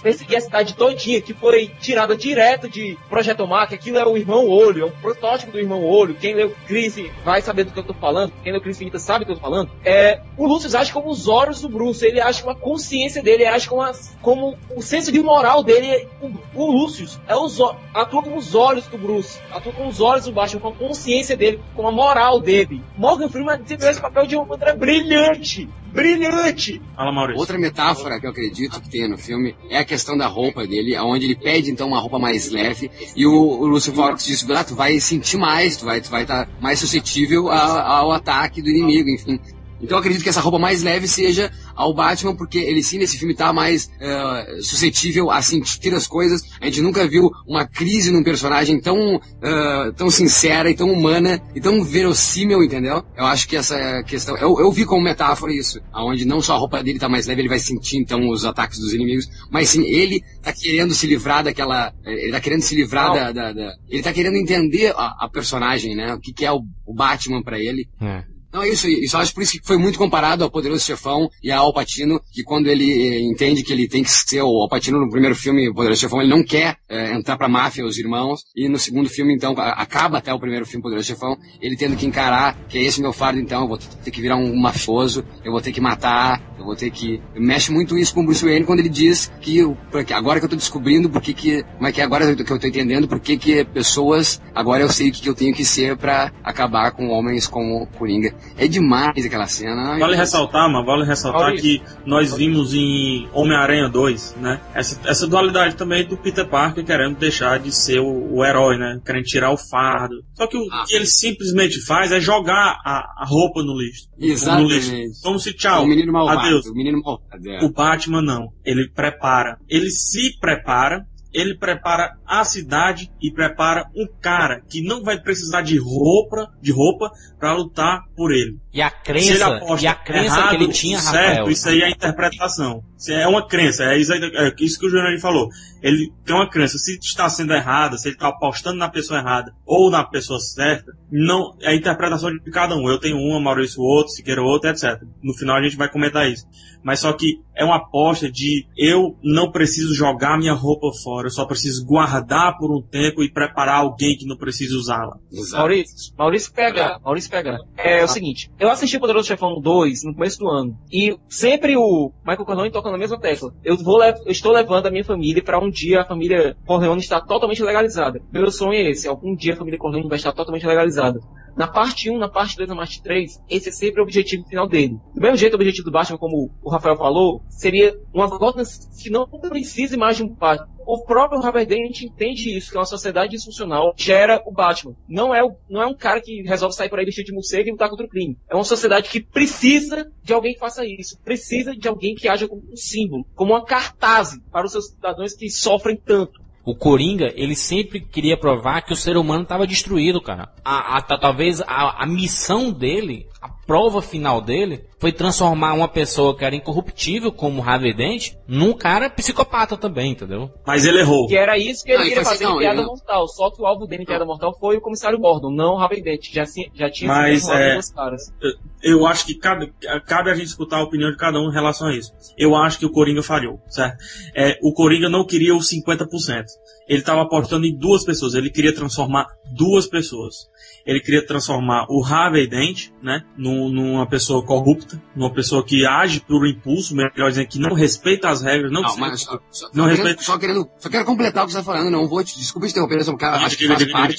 perseguir a cidade todinha, que foi tirada direto de Projeto que aquilo é o Irmão Olho, é o protótipo do Irmão Olho. Quem leu Crise vai saber do que eu tô falando, quem leu Crise Infinita sabe do que eu tô falando. É, o Lucius age como os olhos do Bruce, ele age com a consciência dele, ele age com a- como o senso de moral dele. O, o Lucius é os, atua como os olhos do Bruce, atua com os olhos do Batman, com a consciência dele, com a moral dele. Morgan Freeman desempenhou esse papel de uma maneira brilhante, brilhante. Fala, Maurício. Outra metáfora que eu acredito que tenha no filme é a questão da roupa dele, onde ele pede então uma roupa mais leve e o, o Lúcio Fox diz, ah, tu vai sentir mais, tu vai tu vai estar mais suscetível a- ao ataque do inimigo, enfim. Então eu acredito que essa roupa mais leve seja ao Batman, porque ele sim nesse filme tá mais eh, suscetível a sentir as coisas. A gente nunca viu uma crise num personagem tão, eh, tão sincera e tão humana e tão verossímil, entendeu? Eu acho que essa questão. Eu, eu vi como metáfora isso, aonde não só a roupa dele tá mais leve, ele vai sentir então os ataques dos inimigos, mas sim ele tá querendo se livrar daquela. eh, Ele tá querendo se livrar da, da- da- Ele tá querendo entender a, a personagem, né? O que, que é o, o Batman pra ele. É. Não, é isso, isso acho por isso que foi muito comparado ao Poderoso Chefão e a Al Pacino, que quando ele eh, entende que ele tem que ser o Al Pacino no primeiro filme, Poderoso Chefão, ele não quer eh, entrar pra máfia, os irmãos, e no segundo filme, então, acaba até o primeiro filme, Poderoso Chefão, ele tendo que encarar que é esse meu fardo, então, eu vou ter que virar um mafioso, eu vou ter que matar, eu vou ter que... Mexe muito isso com o Bruce Wayne quando ele diz que, porque agora que eu tô descobrindo por que. Como é que é agora que eu tô entendendo por que pessoas... Agora eu sei o que que eu tenho que ser pra acabar com homens como Coringa. É demais aquela cena. Vale ressaltar, mas vale ressaltar que nós vimos em Homem-Aranha 2, né? Essa, essa dualidade também do Peter Parker querendo deixar de ser o, o herói, né? Querendo tirar o fardo. Só que o Ah. que ele simplesmente faz é jogar a, a roupa no lixo. No lixo. Exatamente. Como se tchau. o menino malvado. adeus. O menino malvado. é. O Batman não. Ele prepara. Ele se prepara. Ele prepara a cidade e prepara um cara que não vai precisar de roupa, de roupa para lutar por ele. E a crença, e a crença errado, que ele tinha, certo, Rafael. isso aí é interpretação. Isso é uma crença, é isso, é isso que o Jurandir falou. Ele tem uma crença, se está sendo errada, se ele está apostando na pessoa errada ou na pessoa certa, não é a interpretação de cada um. Eu tenho uma, Maurício outro, Siqueira outro, etc. No final a gente vai comentar isso. Mas só que é uma aposta de eu não preciso jogar minha roupa fora, eu só preciso guardar por um tempo e preparar alguém que não precisa usá-la. Maurício, Maurício PH, Maurício PH. É o seguinte, eu assisti o Poderoso Chefão 2 no começo do ano, e sempre o Michael Corleone toca na mesma tecla. Eu vou eu estou levando a minha família para um dia a família Corleone estar totalmente legalizada. Meu sonho é esse, algum dia a família Corleone vai estar totalmente legalizada. Na parte 1, na parte 2, na parte 3, esse é sempre o objetivo final dele. Do mesmo jeito, o objetivo do Batman, como o Rafael falou, seria uma Gotham que não precisa mais de um Batman. O próprio Harvey Dent entende isso, que uma sociedade disfuncional gera o Batman. Não é, o- não é um cara que resolve sair por aí vestido de morcego e lutar contra o crime. É uma sociedade que precisa de alguém que faça isso. Precisa de alguém que haja como um símbolo, como uma cartaz para os seus cidadãos que sofrem tanto. O Coringa, ele sempre queria provar que o ser humano estava destruído, cara. A, a- ta- talvez a, a missão dele, a prova final dele, foi transformar uma pessoa que era incorruptível, como o Harvey Dent, num cara psicopata também, entendeu? Mas ele errou. Que era isso que ele Não, queria foi fazer assim, em não, Piada não- Mortal. Só que o alvo dele em Piada Mortal foi o comissário Gordon, não o Harvey Dent. Já, se- já tinha Mas, sido é, caras. Eu acho que cabe, cabe a gente escutar a opinião de cada um em relação a isso. Eu acho que o Coringa falhou, certo? É, o Coringa não queria os 50%. Ele estava apostando em duas pessoas. Ele queria transformar duas pessoas. Ele queria transformar o Harvey Dent, né, num- numa pessoa corrupta, numa pessoa que age por impulso, melhor dizendo, que não respeita as regras, não, Não, mas só, só, Não só respeito. querendo, só querendo. Só quero completar o que você está falando, não vou te. Desculpa te interromper, só cara, acho que faz parte.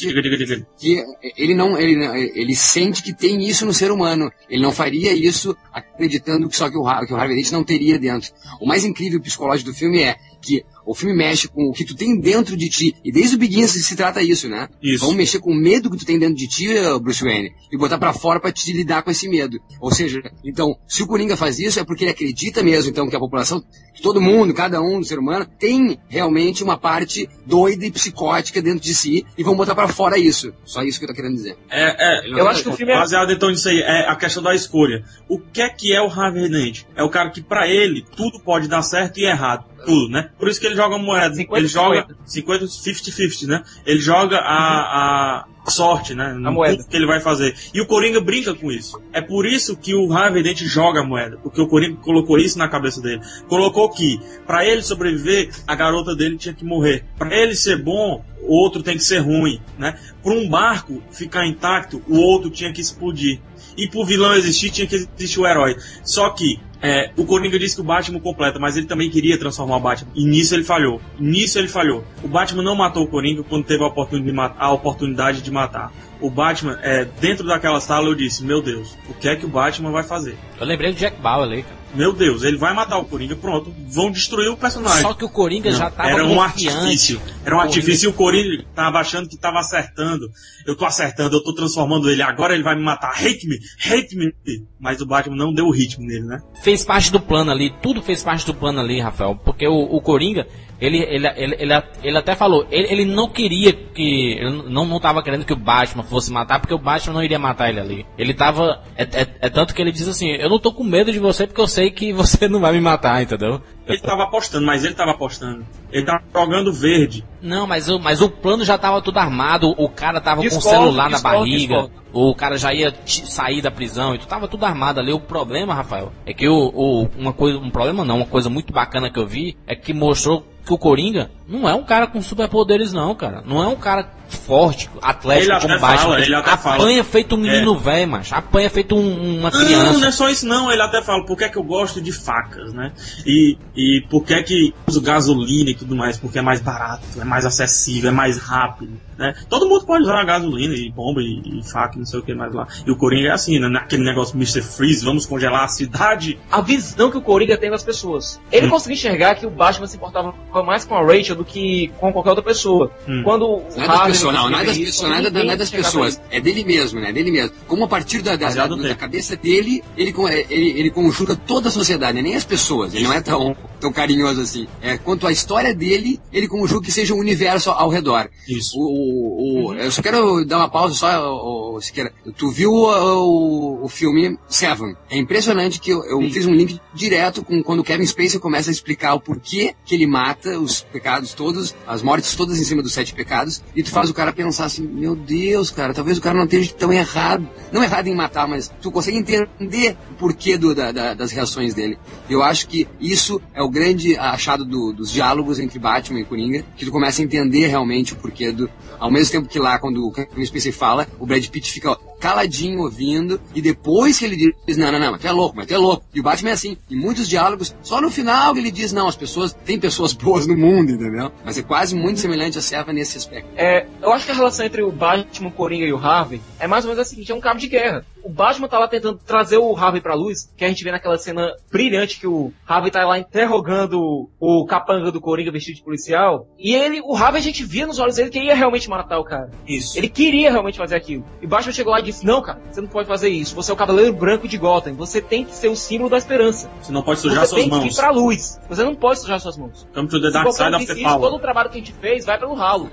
que ele não ele, não- ele sente que tem isso no ser humano. Ele não faria isso acreditando que só que o, que o Harvey Dent não teria dentro. O mais incrível psicológico do filme é que O filme mexe com o que tu tem dentro de ti. E desde o Begins se trata isso, né? Isso. Vamos mexer com o medo que tu tem dentro de ti, eh, Bruce Wayne, e botar pra fora pra te lidar com esse medo. Ou seja, então, se o Coringa faz isso, é porque ele acredita mesmo, então, que a população, que todo mundo, cada um, ser humano, tem realmente uma parte doida e psicótica dentro de si, e vão botar pra fora isso. Só isso que eu tô querendo dizer. É, é, Eu acho que o filme é- baseado então nisso aí, é a questão da escolha. O que é que é o Harvey Dent? É o cara que pra ele tudo pode dar certo e errado. Tudo, né? Por isso que ele joga moeda. 50, ele joga 50 50-50, né? Ele joga a, a sorte, né? No moeda. que ele vai fazer. E o Coringa brinca com isso. É por isso que o Harvey Dent joga a moeda, porque o Coringa colocou isso na cabeça dele. Colocou que pra ele sobreviver, a garota dele tinha que morrer. Pra ele ser bom, o outro tem que ser ruim, né? Para um barco ficar intacto, o outro tinha que explodir. E pro vilão existir, tinha que existir o herói. Só que é, o Coringa disse que o Batman completa, mas ele também queria transformar o Batman. E nisso ele falhou. Nisso ele falhou. O Batman não matou o Coringa quando teve a oportunidade de matar. A oportunidade de matar. O Batman, é, dentro daquela sala, eu disse: Meu Deus, o que é que o Batman vai fazer? Eu lembrei do Jack Bauer ali, cara. Meu Deus, ele vai matar o Coringa, pronto. Vão destruir o personagem. Só que o Coringa já tava Era um confiante. artifício. Era um artifício e o Coringa tava achando que tava acertando. Eu tô acertando, eu tô transformando ele. Agora ele vai me matar. Hate me, hate me. Mas o Batman não deu o ritmo nele, né? Fez parte do plano ali, tudo fez parte do plano ali, Rafael. Porque o, o Coringa, ele, ele, ele, ele, ele até falou, ele, ele não queria que. Ele não, não tava querendo que o Batman fosse matar, porque o Batman não iria matar ele ali. Ele tava. É, é, é tanto que ele diz assim: Eu não tô com medo de você porque eu sei que você não vai me matar, entendeu? Ele tava apostando, mas ele tava apostando. Ele tava jogando verde. Não, mas, o- mas o plano já tava tudo armado, o cara tava com o celular na discordo, barriga, discordo. o cara já ia sair da prisão, e tu tava tudo armado ali. O problema, Rafael, é que o, o- uma coisa, um problema não, uma coisa muito bacana que eu vi é que mostrou que o Coringa não é um cara com superpoderes não, cara. Não é um cara forte, atlético, Ele como Batman. fala, ele até fala. apanha feito um menino velho, macho. Apanha feito um- uma Não, não criança. é só isso não. Ele até fala por que, é que eu gosto de facas, né? E, e por que, é que uso gasolina e tudo mais? Porque é mais barato, é mais acessível, é mais rápido, né? Todo mundo pode usar gasolina e bomba e, e faca e não sei o que mais lá. E o Coringa é assim, né? Naquele negócio Mr. Freeze, vamos congelar a cidade. a visão que o Coringa tem das pessoas. Ele Hum. conseguiu enxergar que o Batman se importava mais com a Rachel do que com qualquer outra pessoa. Hum. Quando é das pessoas, não, não é das pessoas, isso, não é, da- não é ninguém das pessoas, é dele mesmo, né? Dele mesmo. Como a partir da, da, Baseado da, da cabeça dele, ele, con- ele, ele conjuga toda a sociedade, nem as pessoas. Ele não é tão, tão carinhoso assim. É, quanto à história dele, ele conjuga que seja um universo ao redor. Isso. O, o- o- eu só quero dar uma pausa só, o, o, Siqueira. Tu viu o, o filme Seven? É impressionante que eu, eu fiz um link direto com quando o Kevin Spacey começa a explicar o porquê que ele mata os pecados todos, as mortes todas em cima dos sete pecados, e tu faz o cara pensar assim, meu Deus, cara, talvez o cara não esteja tão errado. Não errado em matar, mas tu consegue entender o porquê do- da- da- das reações dele. Eu acho que isso é o grande achado do- dos diálogos entre Batman e Coringa, que tu começa a entender realmente o porquê do. Ao mesmo tempo que lá, quando o Kevin Spacey fala, o Brad Pitt fica caladinho ouvindo, e depois que ele diz, não, não, não, mas tu é louco, mas tu é louco. E o Batman é assim. E muitos diálogos, só no final ele diz, não, as pessoas, tem pessoas boas no mundo, entendeu? Mas é quase muito semelhante a Seva nesse aspecto. É, eu acho que a relação entre o Batman, o Coringa e o Harvey é mais ou menos a seguinte, é um cabo de guerra. O Batman tá lá tentando trazer o Harvey pra luz, que a gente vê naquela cena brilhante que o Harvey tá lá interrogando o capanga do Coringa vestido de policial. E ele, o Harvey a gente via nos olhos dele que ele ia realmente matar o cara. Isso. Ele queria realmente fazer aquilo. E o Batman chegou lá e disse, não cara, você não pode fazer isso. Você é o Cavaleiro Branco de Gotham. Você tem que ser o símbolo da esperança. Você não pode sujar você suas tem que mãos. ir pra luz. Você não pode sujar suas mãos. Come to the dark side of the isso, todo power. o trabalho que a gente fez vai pelo ralo.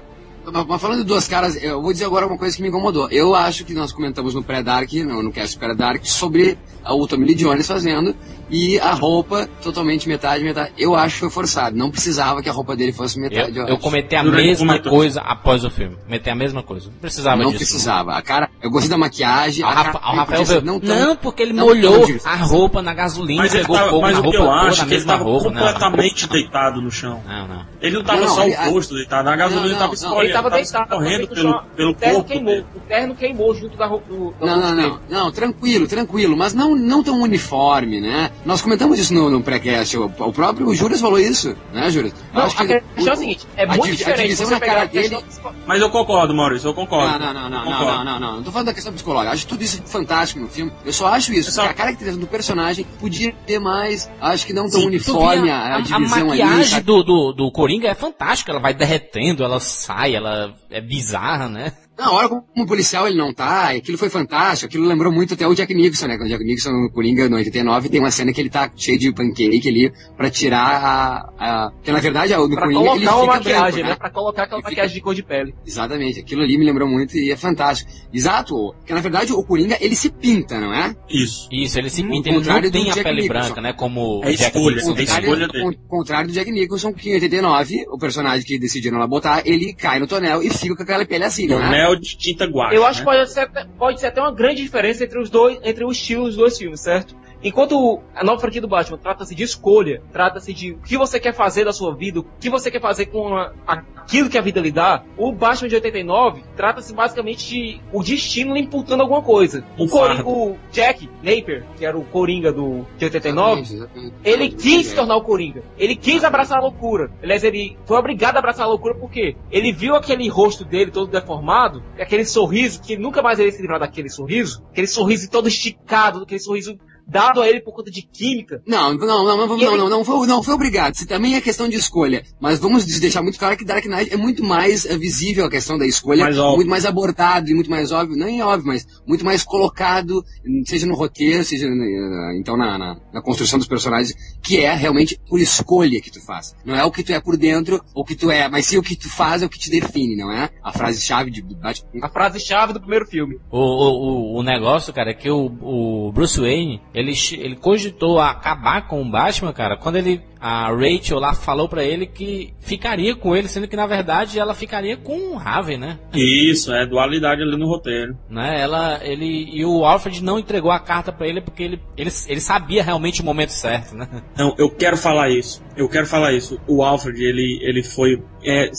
Mas falando de duas caras, eu vou dizer agora uma coisa que me incomodou. Eu acho que nós comentamos no pré-dark, no, no cast pré-dark, sobre o Tommy Lee Jones fazendo e a roupa totalmente metade, metade. Eu acho que foi forçado. Não precisava que a roupa dele fosse Eu, metade. eu acho. cometi a Durante mesma coisa após o filme. Cometi a mesma coisa. Não precisava Não disso. precisava. A cara, eu gostei da maquiagem. O a Rafa- cara o Rafael veio. Não, tão- porque ele não molhou tão a roupa na gasolina, Mas, ele pegou tava, fogo mas na o que roupa eu acho na é que ele mesma estava roupa. Não, completamente deitado no chão. não, não. Ele não tava Não, só ele- o rosto deitado, a gasolina Não, não, tava não. espalhando. Ele tava tava deitado. correndo pelo, chão. pelo o terno corpo queimou. dele. O terno queimou junto da roupa do. da Não, roupa não, dele. não, não, tranquilo, tranquilo, mas não, não tão uniforme, né? Nós comentamos isso no, no pré-cast, o, o próprio Július falou isso, né, Július? Não, a questão é o seguinte, é a muito a diferente você pegar a questão dele- Mas eu concordo, Maurício, eu concordo. Não, não, não, não, não, não, não, não, não tô falando da questão psicológica, acho tudo isso fantástico no filme, eu só acho isso, É só- que a caracterização do personagem podia ter mais, acho que não tão Sim, uniforme a, a a, divisão ali, maquiagem sabe? do, do, do Coringa é fantástica, ela vai derretendo, ela sai, ela Love. É bizarra, né? Na hora como um policial ele não tá, e aquilo foi fantástico, aquilo lembrou muito até o Jack Nixon, né? Quando o Jack Nixon no Coringa no 89 tem uma cena que ele tá cheio de pancake ali pra tirar a. a que na verdade no Pra Coringa ele colocar uma fica maquiagem, branco, né? né? Pra colocar aquela Ele fica- maquiagem de cor de pele. Exatamente, aquilo ali me lembrou muito e é fantástico. Exato, porque na verdade o Coringa ele se pinta, não é? Isso. Isso, ele se Ao pinta, ele não contrário do tem a Jack pele Nicholson. branca, né? Como É o Jack escolha, Nicholson é tem. escolha. Contrário, dele. con- contrário do Jack Nicholson, que em 89, o personagem que decidiram lá botar, ele cai no tonel e fica com aquela pele assim, não é? Mel de tinta guache. Eu acho né? que pode ser, até- pode ser até uma grande diferença entre os dois, entre o estilo dos dois filmes, certo? Enquanto a nova franquia do Batman trata-se de escolha, trata-se de o que você quer fazer da sua vida, o que você quer fazer com a- aquilo que a vida lhe dá, o Batman de 89 trata-se basicamente de o destino lhe imputando alguma coisa. O, Cori- fardo. o Jack Napier, que era o Coringa do, de 89, Exatamente, exatamente. ele quis se tornar o Coringa. Ele quis abraçar a loucura. Aliás, ele foi obrigado a abraçar a loucura porque ele viu aquele rosto dele todo deformado, aquele sorriso, que nunca mais ele se livrar daquele sorriso, aquele sorriso todo esticado, aquele sorriso dado a ele por conta de química. Não, não, não, não, não, ele- não, não, foi, não foi obrigado. Isso também é questão de escolha. Mas vamos deixar muito claro que Dark Knight é muito mais eh, visível a questão da escolha, Mais óbvio. muito mais abordado e muito mais óbvio, não é óbvio, mas muito mais colocado, seja no roteiro, seja então na, na, na construção dos personagens, que é realmente por escolha que tu faz. Não é o que tu é por dentro, ou o que tu é, mas sim o que tu faz é o que te define, não é? A frase-chave de Batman. A frase-chave do primeiro filme. O, o, o- o negócio, cara, é que o, o Bruce Wayne, ele, ele cogitou acabar com o Batman, cara, quando ele, a Rachel lá falou pra ele que ficaria com ele, sendo que na verdade ela ficaria com o Raven, né? Isso, é dualidade ali no roteiro. né? Ela, ele, e o Alfred não entregou a carta pra ele porque ele, ele, ele sabia realmente o momento certo, né? Não, eu quero falar isso. Eu quero falar isso. O Alfred, ele, ele foi. É,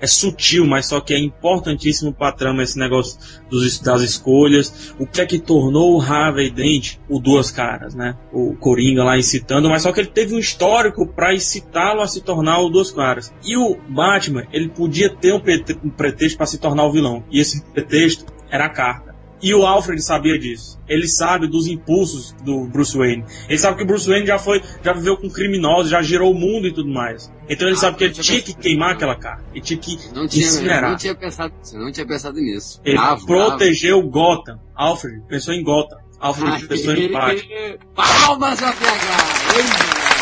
é sutil, mas só que é importantíssimo pra trama esse negócio dos, das escolhas. O que é que tornou o Harvey Dent o Duas Caras, né? O Coringa lá incitando, mas só que ele teve um histórico pra incitá-lo a se tornar o Duas Caras. E o Batman, ele podia ter um, um pretexto pra se tornar o vilão. E esse pretexto era a carta. E o Alfred sabia disso. Ele sabe dos impulsos do Bruce Wayne. Ele sabe que o Bruce Wayne já foi, já viveu com criminosos, já girou o mundo e tudo mais. Então ele Ah, sabe que ele tinha que queimar aquela carta. Ele tinha que Não tinha, incinerar. não tinha pensado, não tinha pensado nisso. Ele Bravo, protegeu Gotham. Alfred pensou em Gotham. Alfred pensou em Batman. Palmas a PH!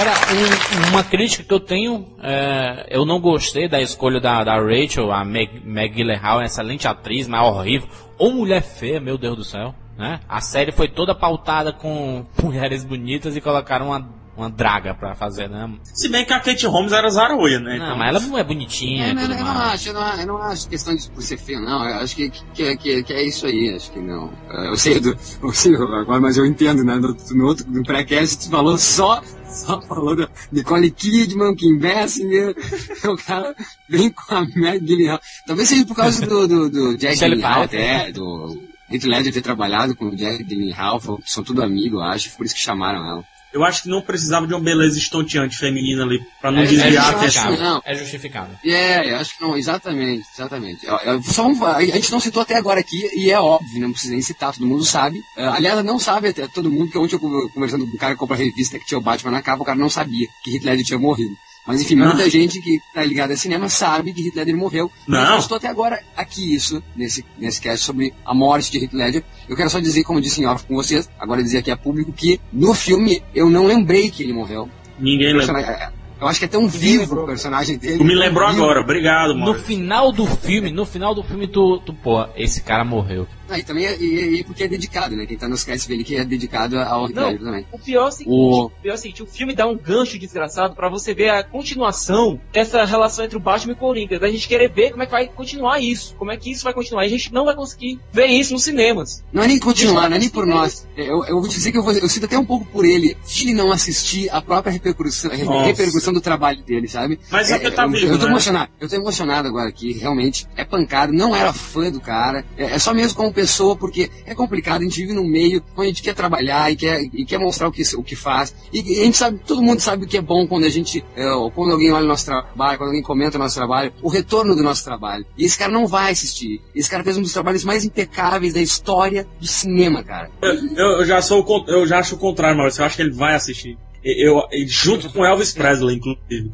Agora, um- uma crítica que eu tenho, é, eu não gostei da escolha da, da Rachel, a Meg, Meg Gyllenhaal, é excelente atriz, mas horrível. Ou mulher feia, meu Deus do céu, né? A série foi toda pautada com mulheres bonitas e colocaram uma, uma draga pra fazer, né? Se bem que a Kate Holmes era zaroia, né? Não, Então, mas ela não é bonitinha É, não, eu não acho, eu não, eu não acho questão de ser feio, não. Eu acho que, que, que, que é isso aí, acho que não. Eu sei, do, eu sei agora, mas eu entendo, né? No, no outro, no pré-cast, tu falou só, só falou da Nicole Kidman, Kim Basinger, o cara vem com a Meg Gyllenhaal. Talvez seja por causa do, do, do Jack Gyllenhaal até, do Heath Ledger ter trabalhado com o Jack Gyllenhaal, são tudo amigos, eu acho, por isso que chamaram ela. Eu acho que não precisava de uma beleza estonteante feminina ali, pra não É, é desviar a acho atenção. justificável. não. É justificável. É, eu acho que não, exatamente, exatamente. Só um- a gente não citou até agora aqui, e é óbvio, não precisa nem citar, todo mundo sabe. É, aliás, não sabe até todo mundo, que ontem eu conver- conversando com um cara que compra revista que tinha o Batman na capa, o cara não sabia que Hitler tinha morrido. Mas enfim, muita Ah. gente que tá ligada a cinema sabe que Hitler morreu. Não. Não citou até agora aqui isso, nesse, nesse cast sobre a morte de Hitler. Eu quero só dizer, como eu disse em off com vocês, agora dizer aqui a público, que no filme eu não lembrei que ele morreu. Ninguém lembra. é, Eu acho que é tão vivo o personagem dele. Tu me lembrou vivo. agora, obrigado, No mano. final do filme, no final do filme, tu, tu pô, esse cara morreu. Ah, e também é, e, e porque é dedicado, né? Quem tá nos créditos dele que é dedicado ao. Ledger também. O pior é o seguinte, O- o pior é o seguinte, o filme dá um gancho desgraçado pra você ver a continuação dessa relação entre o Batman e o Coringa. Da gente querer ver como é que vai continuar isso. Como é que isso vai continuar. E a gente não vai conseguir ver isso nos cinemas. Não é nem continuar, não é nem por nós. Eu, eu vou te dizer que eu, vou, eu sinto até um pouco por ele, se ele não assistir a própria repercussão, Nossa. repercussão do trabalho dele, sabe? Mas é tá eu, vivo, eu tô né? emocionado, eu tô emocionado agora aqui, realmente. É pancado, não era fã do cara. É, é só mesmo como pessoa, porque é complicado, a gente vive num meio onde a gente quer trabalhar e quer, e quer mostrar o que, o que faz. E, e a gente sabe, todo mundo sabe o que é bom quando a gente, é, quando alguém olha o nosso trabalho, quando alguém comenta o nosso trabalho, o retorno do nosso trabalho. E esse cara não vai assistir. Esse cara fez um dos trabalhos mais impecáveis da história do cinema, cara. Eu, eu já sou eu já acho o contrário, Maurício. Eu acho que ele vai assistir. Eu, eu- junto com Elvis Presley, inclusive.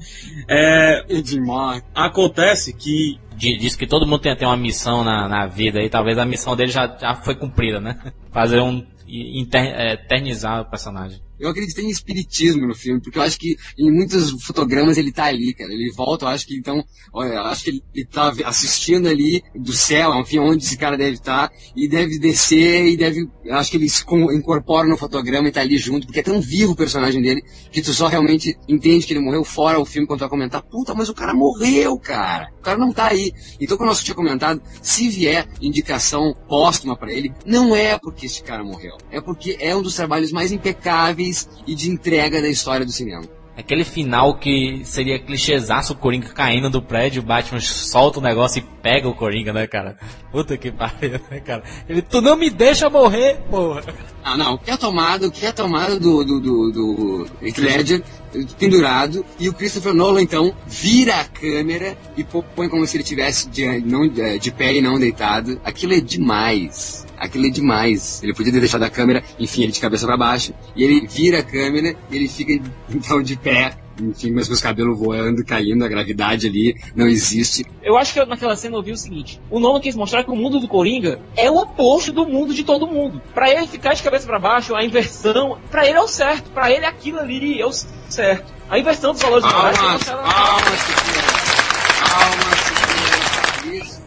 É, demais. acontece que Diz que todo mundo tem, tem uma missão na, na vida e talvez a missão dele já, já foi cumprida, né? Fazer um. inter- é, eternizar o personagem. Eu acreditei em espiritismo no filme, porque eu acho que em muitos fotogramas ele tá ali, cara. Ele volta, eu acho que então, olha, acho que ele, tá assistindo ali do céu, enfim, onde esse cara deve estar, e deve descer e deve, acho que ele se incorpora no fotograma e tá ali junto, porque é tão vivo o personagem dele, que tu só realmente entende que ele morreu fora o filme quando tu vai comentar, puta, mas o cara morreu, cara. O cara não tá aí. Então, como eu tinha comentado, se vier indicação póstuma pra ele, não é porque esse cara morreu. É porque é um dos trabalhos mais impecáveis e de entrega da história do cinema. Aquele final que seria clichêzaço o Coringa caindo do prédio, o Batman solta o negócio e pega o Coringa, né, cara? Puta que pariu, né, cara? Ele, tu não me deixa morrer, porra. Ah, não. O que é tomado, o que é tomado do, do, do, do Heath Ledger pendurado e o Christopher Nolan, então, vira a câmera e põe como se ele tivesse de, não, de de pé e não deitado. Aquilo é demais. Aquilo é demais. Ele podia ter deixado a câmera, enfim, ele de cabeça para baixo, e ele vira a câmera e ele fica, então, de pé. Enfim, mas com os cabelos voando, caindo, a gravidade ali não existe. Eu acho que eu, naquela cena eu vi o seguinte: o Nolan quis mostrar que o mundo do Coringa é o oposto do mundo de todo mundo. Pra ele ficar de cabeça pra baixo, a inversão, pra ele é o certo, pra ele aquilo ali é o certo. A inversão dos valores morais é Calma, mostrar- calma, Calma, Isso.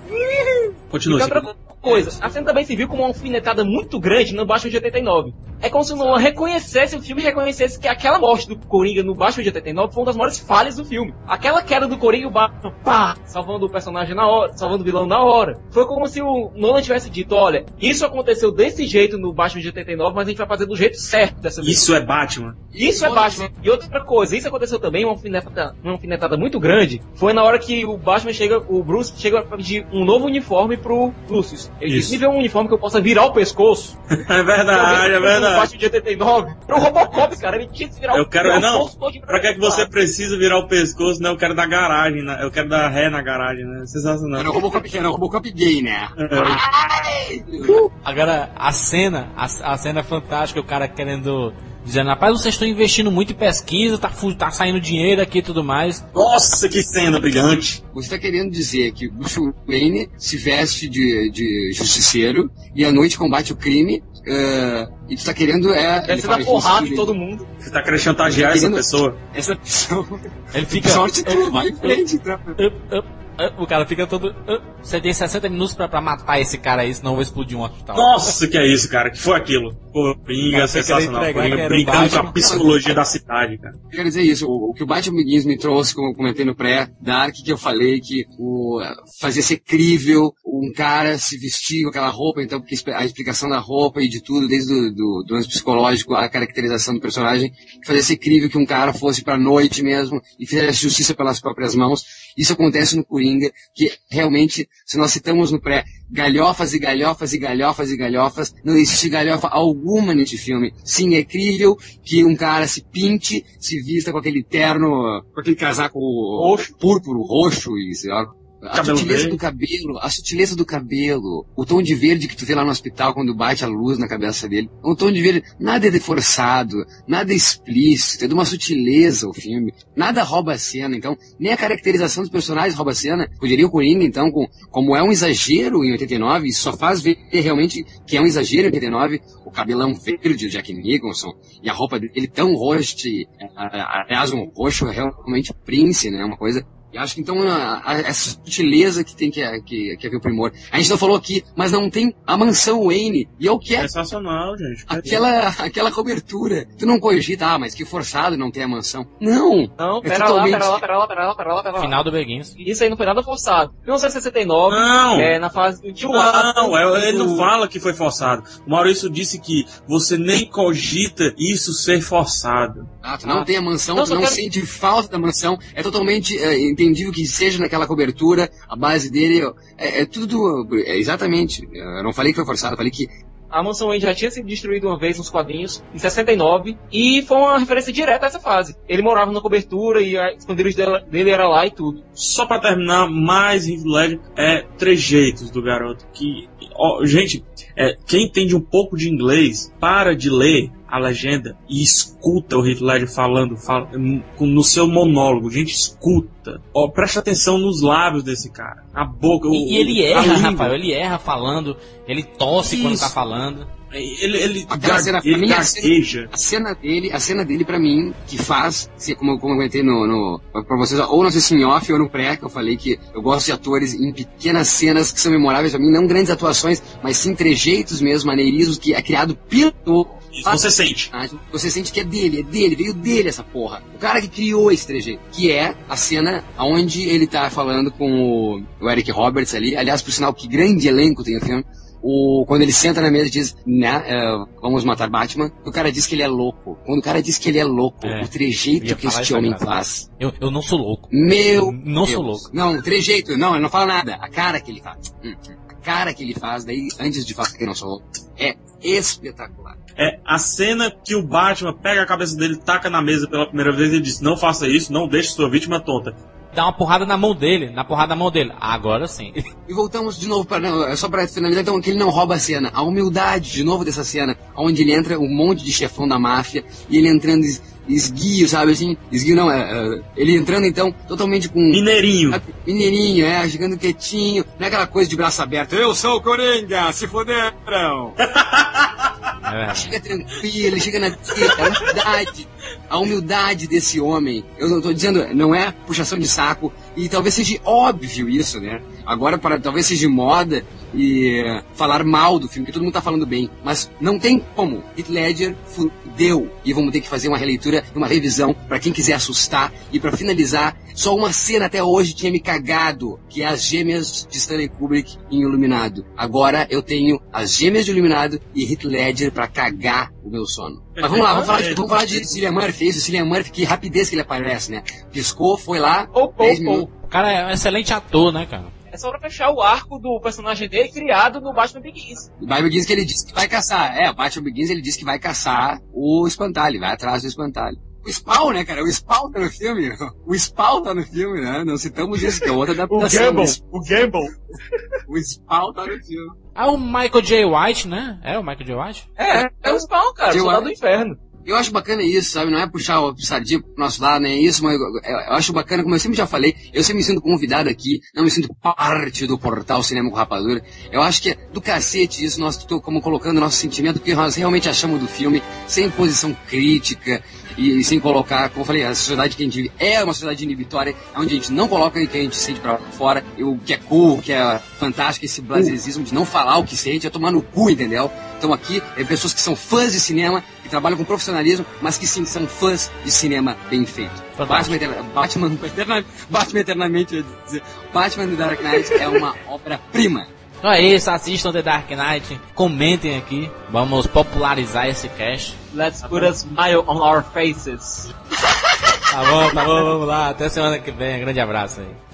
Continua. Outra coisa, a cena também se viu como uma alfinetada muito grande no Batman de 89. É como se o Nolan reconhecesse o filme e reconhecesse que aquela morte do Coringa no Batman de 89 foi uma das maiores falhas do filme. Aquela queda do Coringa e o Batman, pá, salvando o personagem na hora, salvando o vilão na hora. Foi como se o Nolan tivesse dito, olha, isso aconteceu desse jeito no Batman de 89, mas a gente vai fazer do jeito certo dessa vez. Isso é Batman. Isso é Batman. E outra coisa, isso aconteceu também, uma alfinetada, uma alfinetada muito grande, foi na hora que o Batman chega, o Bruce chega pra pedir um novo uniforme pro Lucius. Ele Isso. disse, me vê um uniforme que eu possa virar o pescoço. É verdade, é O verdade. Batman de 89. Pro Robocop, cara, ele tinha que virar Eu o quero- não, Pra que, é que você precisa virar o pescoço, né? Eu quero dar garagem, né? Eu quero dar ré na garagem, né? Sensacional. Era o Robocop, era o Robocop gay, né? Agora, a cena, a, a cena é fantástica, o cara querendo. Dizendo, rapaz, vocês estão investindo muito em pesquisa, tá, tá saindo dinheiro aqui e tudo mais. Nossa, que cena brilhante. Você está querendo dizer que Bruce Wayne se veste de, de justiceiro e à noite combate o crime eh, e tu está querendo é... Ele isso, porrada em todo mundo. Você tá querendo chantagear essa Querendo- pessoa? Essa pessoa... Ele fica. Sorte tu, vai em frente. Tá? Up, up, up. O cara fica todo. up. Você tem 60 minutos pra, pra matar esse cara aí, senão eu vou explodir um hospital. Nossa, que é isso, cara? Que foi aquilo? Coringa, Cara, sensacional. Coringa brincando com a psicologia da cidade, cara. Quero dizer isso, o, o que o Batman Begins me trouxe, como eu comentei no pré-Dark, que eu falei que o, fazia ser crível um cara se vestir com aquela roupa, então, porque a explicação da roupa e de tudo, desde do, do, do lance psicológico, a caracterização do personagem, fazia ser crível que um cara fosse pra noite mesmo e fizesse justiça pelas próprias mãos. Isso acontece no Coringa, que realmente, se nós citamos no pré, galhofas e galhofas e galhofas e galhofas, não existe galhofa alguma neste filme. Sim, é crível que um cara se pinte, se vista com aquele terno, com aquele casaco Roxo. púrpuro, roxo e sei lá. A Cabelo sutileza verde. do cabelo, a sutileza do cabelo, o tom de verde que tu vê lá no hospital quando bate a luz na cabeça dele. Um tom de verde, nada é forçado, nada é explícito, é de uma sutileza o filme. Nada rouba a cena, então, nem a caracterização dos personagens rouba a cena. Poderia o Coringa, então, com, como é um exagero em 89, isso só faz ver realmente que é um exagero em 89, o cabelão verde de Jack Nicholson e a roupa dele tão roxa, aliás, um roxo realmente Prince, né? Uma coisa E acho que então a, a, essa sutileza que tem que, que, que haver o primor. A gente não falou aqui, mas não tem a mansão Wayne. E é o que é Sensacional, gente. aquela, aquela cobertura. Tu não cogita, ah, mas que forçado não ter a mansão. Não! Não, É pera totalmente- lá, pera lá, pera lá, pera lá, pera lá, pera lá. Final do Begins. Isso aí não foi nada forçado. Em 1969, Não! é, na fase do tio Não, é- ele do- não fala que foi forçado. O Maurício disse que você nem cogita isso ser forçado. Ah, tu não Ah. tem a mansão, Não, tu não quero- sente falta da mansão. É totalmente é, entendível que seja naquela cobertura, a base dele é, é tudo. É, exatamente. Eu não falei que foi forçado, eu falei que A mansão Wayne já tinha sido destruída uma vez nos quadrinhos, em 69, e foi uma referência direta a essa fase. Ele morava na cobertura e a esconderijo dela- dele era lá e tudo. Só pra terminar, mais Heath Ledger é trejeitos do garoto. Que, ó, gente, é, quem entende um pouco de inglês, para de ler a legenda e escuta o Heath Ledger falando, fala- no seu monólogo. Gente, escuta. Ó, presta atenção nos lábios desse cara. A boca, o, E, e ele erra. Rafael, ele erra falando, ele tosse quando Isso. tá falando. Ele, ele, Aquela cena, ele mim, a cena- a cena dele, a cena dele pra mim, que faz, como, eu- como eu comentei no, no, pra vocês, ou não sei se em off ou no pré, que eu falei que eu gosto de atores em pequenas cenas que são memoráveis pra mim, não grandes atuações, mas sim trejeitos mesmo, maneirismos que é criado pelo Isso você sente. Você sente que é dele, é dele, veio dele essa porra. O cara que criou esse trejeito. Que é a cena onde ele tá falando com o, o Eric Roberts ali. Aliás, por sinal, que grande elenco tem o filme. O, quando ele senta na mesa e diz, né, é, vamos matar Batman, o cara diz que ele é louco. Quando o cara diz que ele é louco, É, o eu trejeito que este homem agora. faz. Eu, eu não sou louco. Meu Não Deus. sou louco. Não, trejeito, não, ele não fala nada. A cara que ele faz. Hum, A cara que ele faz, daí, antes de falar que eu não sou louco, é espetacular. É a cena que o Batman pega a cabeça dele, taca na mesa pela primeira vez e diz: Não faça isso, não deixe sua vítima tonta. Dá uma porrada na mão dele, na porrada na mão dele. Agora sim. E voltamos de novo para não, é só para finalizar então que ele não rouba a cena, a humildade de novo dessa cena, onde ele entra um monte de chefão da máfia e ele entrando es- esguio, sabe assim, esguio não, é, é, ele entrando então totalmente com Mineirinho. sabe, mineirinho, é, chegando quietinho, não é aquela coisa de braço aberto, eu sou o Coringa, se fuderam. É, Chega tranquilo, ele chega na a humildade, a humildade desse homem. Eu não tô dizendo, não é puxação de saco, e talvez seja óbvio isso, né? Agora, para, talvez seja moda e eh, falar mal do filme, que todo mundo tá falando bem, mas não tem como. Heath Ledger fudeu, e vamos ter que fazer uma releitura e uma revisão para quem quiser assustar. E para finalizar, só uma cena até hoje tinha me cagado, que é as gêmeas de Stanley Kubrick em Iluminado. Agora eu tenho as gêmeas de Iluminado e Heath Ledger para cagar o meu sono. Mas vamos lá, vamos falar de, vamos falar de Cillian Murphy, isso, Cillian Murphy, que rapidez que ele aparece, né? Piscou, foi lá, Ou, 10 ou, minutos. O cara é um excelente ator, né, cara? É só pra fechar o arco do personagem dele criado no Batman Begins. O Batman Begins que ele disse que vai caçar. É, o Batman Begins ele disse que vai caçar o espantalho, vai atrás do espantalho. O Spawn, né, cara? O Spawn tá no filme. O Spawn tá no filme, né? Não citamos isso, que é outra O adaptação. Gamble, O, o Gamble. o Spawn tá no filme. Ah, o Michael J. White, né? É o Michael J. White? É, é o Spawn, cara, o soldado acho- do inferno. Eu acho bacana isso, sabe? Não é puxar o sardinha pro nosso lado, nem isso, mas eu acho bacana, como eu sempre já falei, eu sempre me sinto convidado aqui, não me sinto parte do portal Cinema com Rapadura. Eu acho que é do cacete isso, nós tô como colocando nosso sentimento, o que nós realmente achamos do filme, sem posição crítica e, sem colocar, como eu falei, a sociedade que a gente vive é uma sociedade inibitória, onde a gente não coloca o que a gente sente pra fora, e o que é cool, o que é fantástico, esse blasesismo de não falar o que sente, é tomar no cu, entendeu? Então aqui, é pessoas que são fãs de cinema, que trabalham com profissionalismo, mas que sim, são fãs de cinema bem feito. Batman, Eterna- Batman, Eterna- Batman Eternamente, eu ia dizer, Batman do Dark Knight é uma obra-prima. Então é isso, assistam The Dark Knight, comentem aqui, vamos popularizar esse cast. Let's put a smile on our faces. Tá bom, tá bom, vamos lá, até semana que vem, grande abraço aí.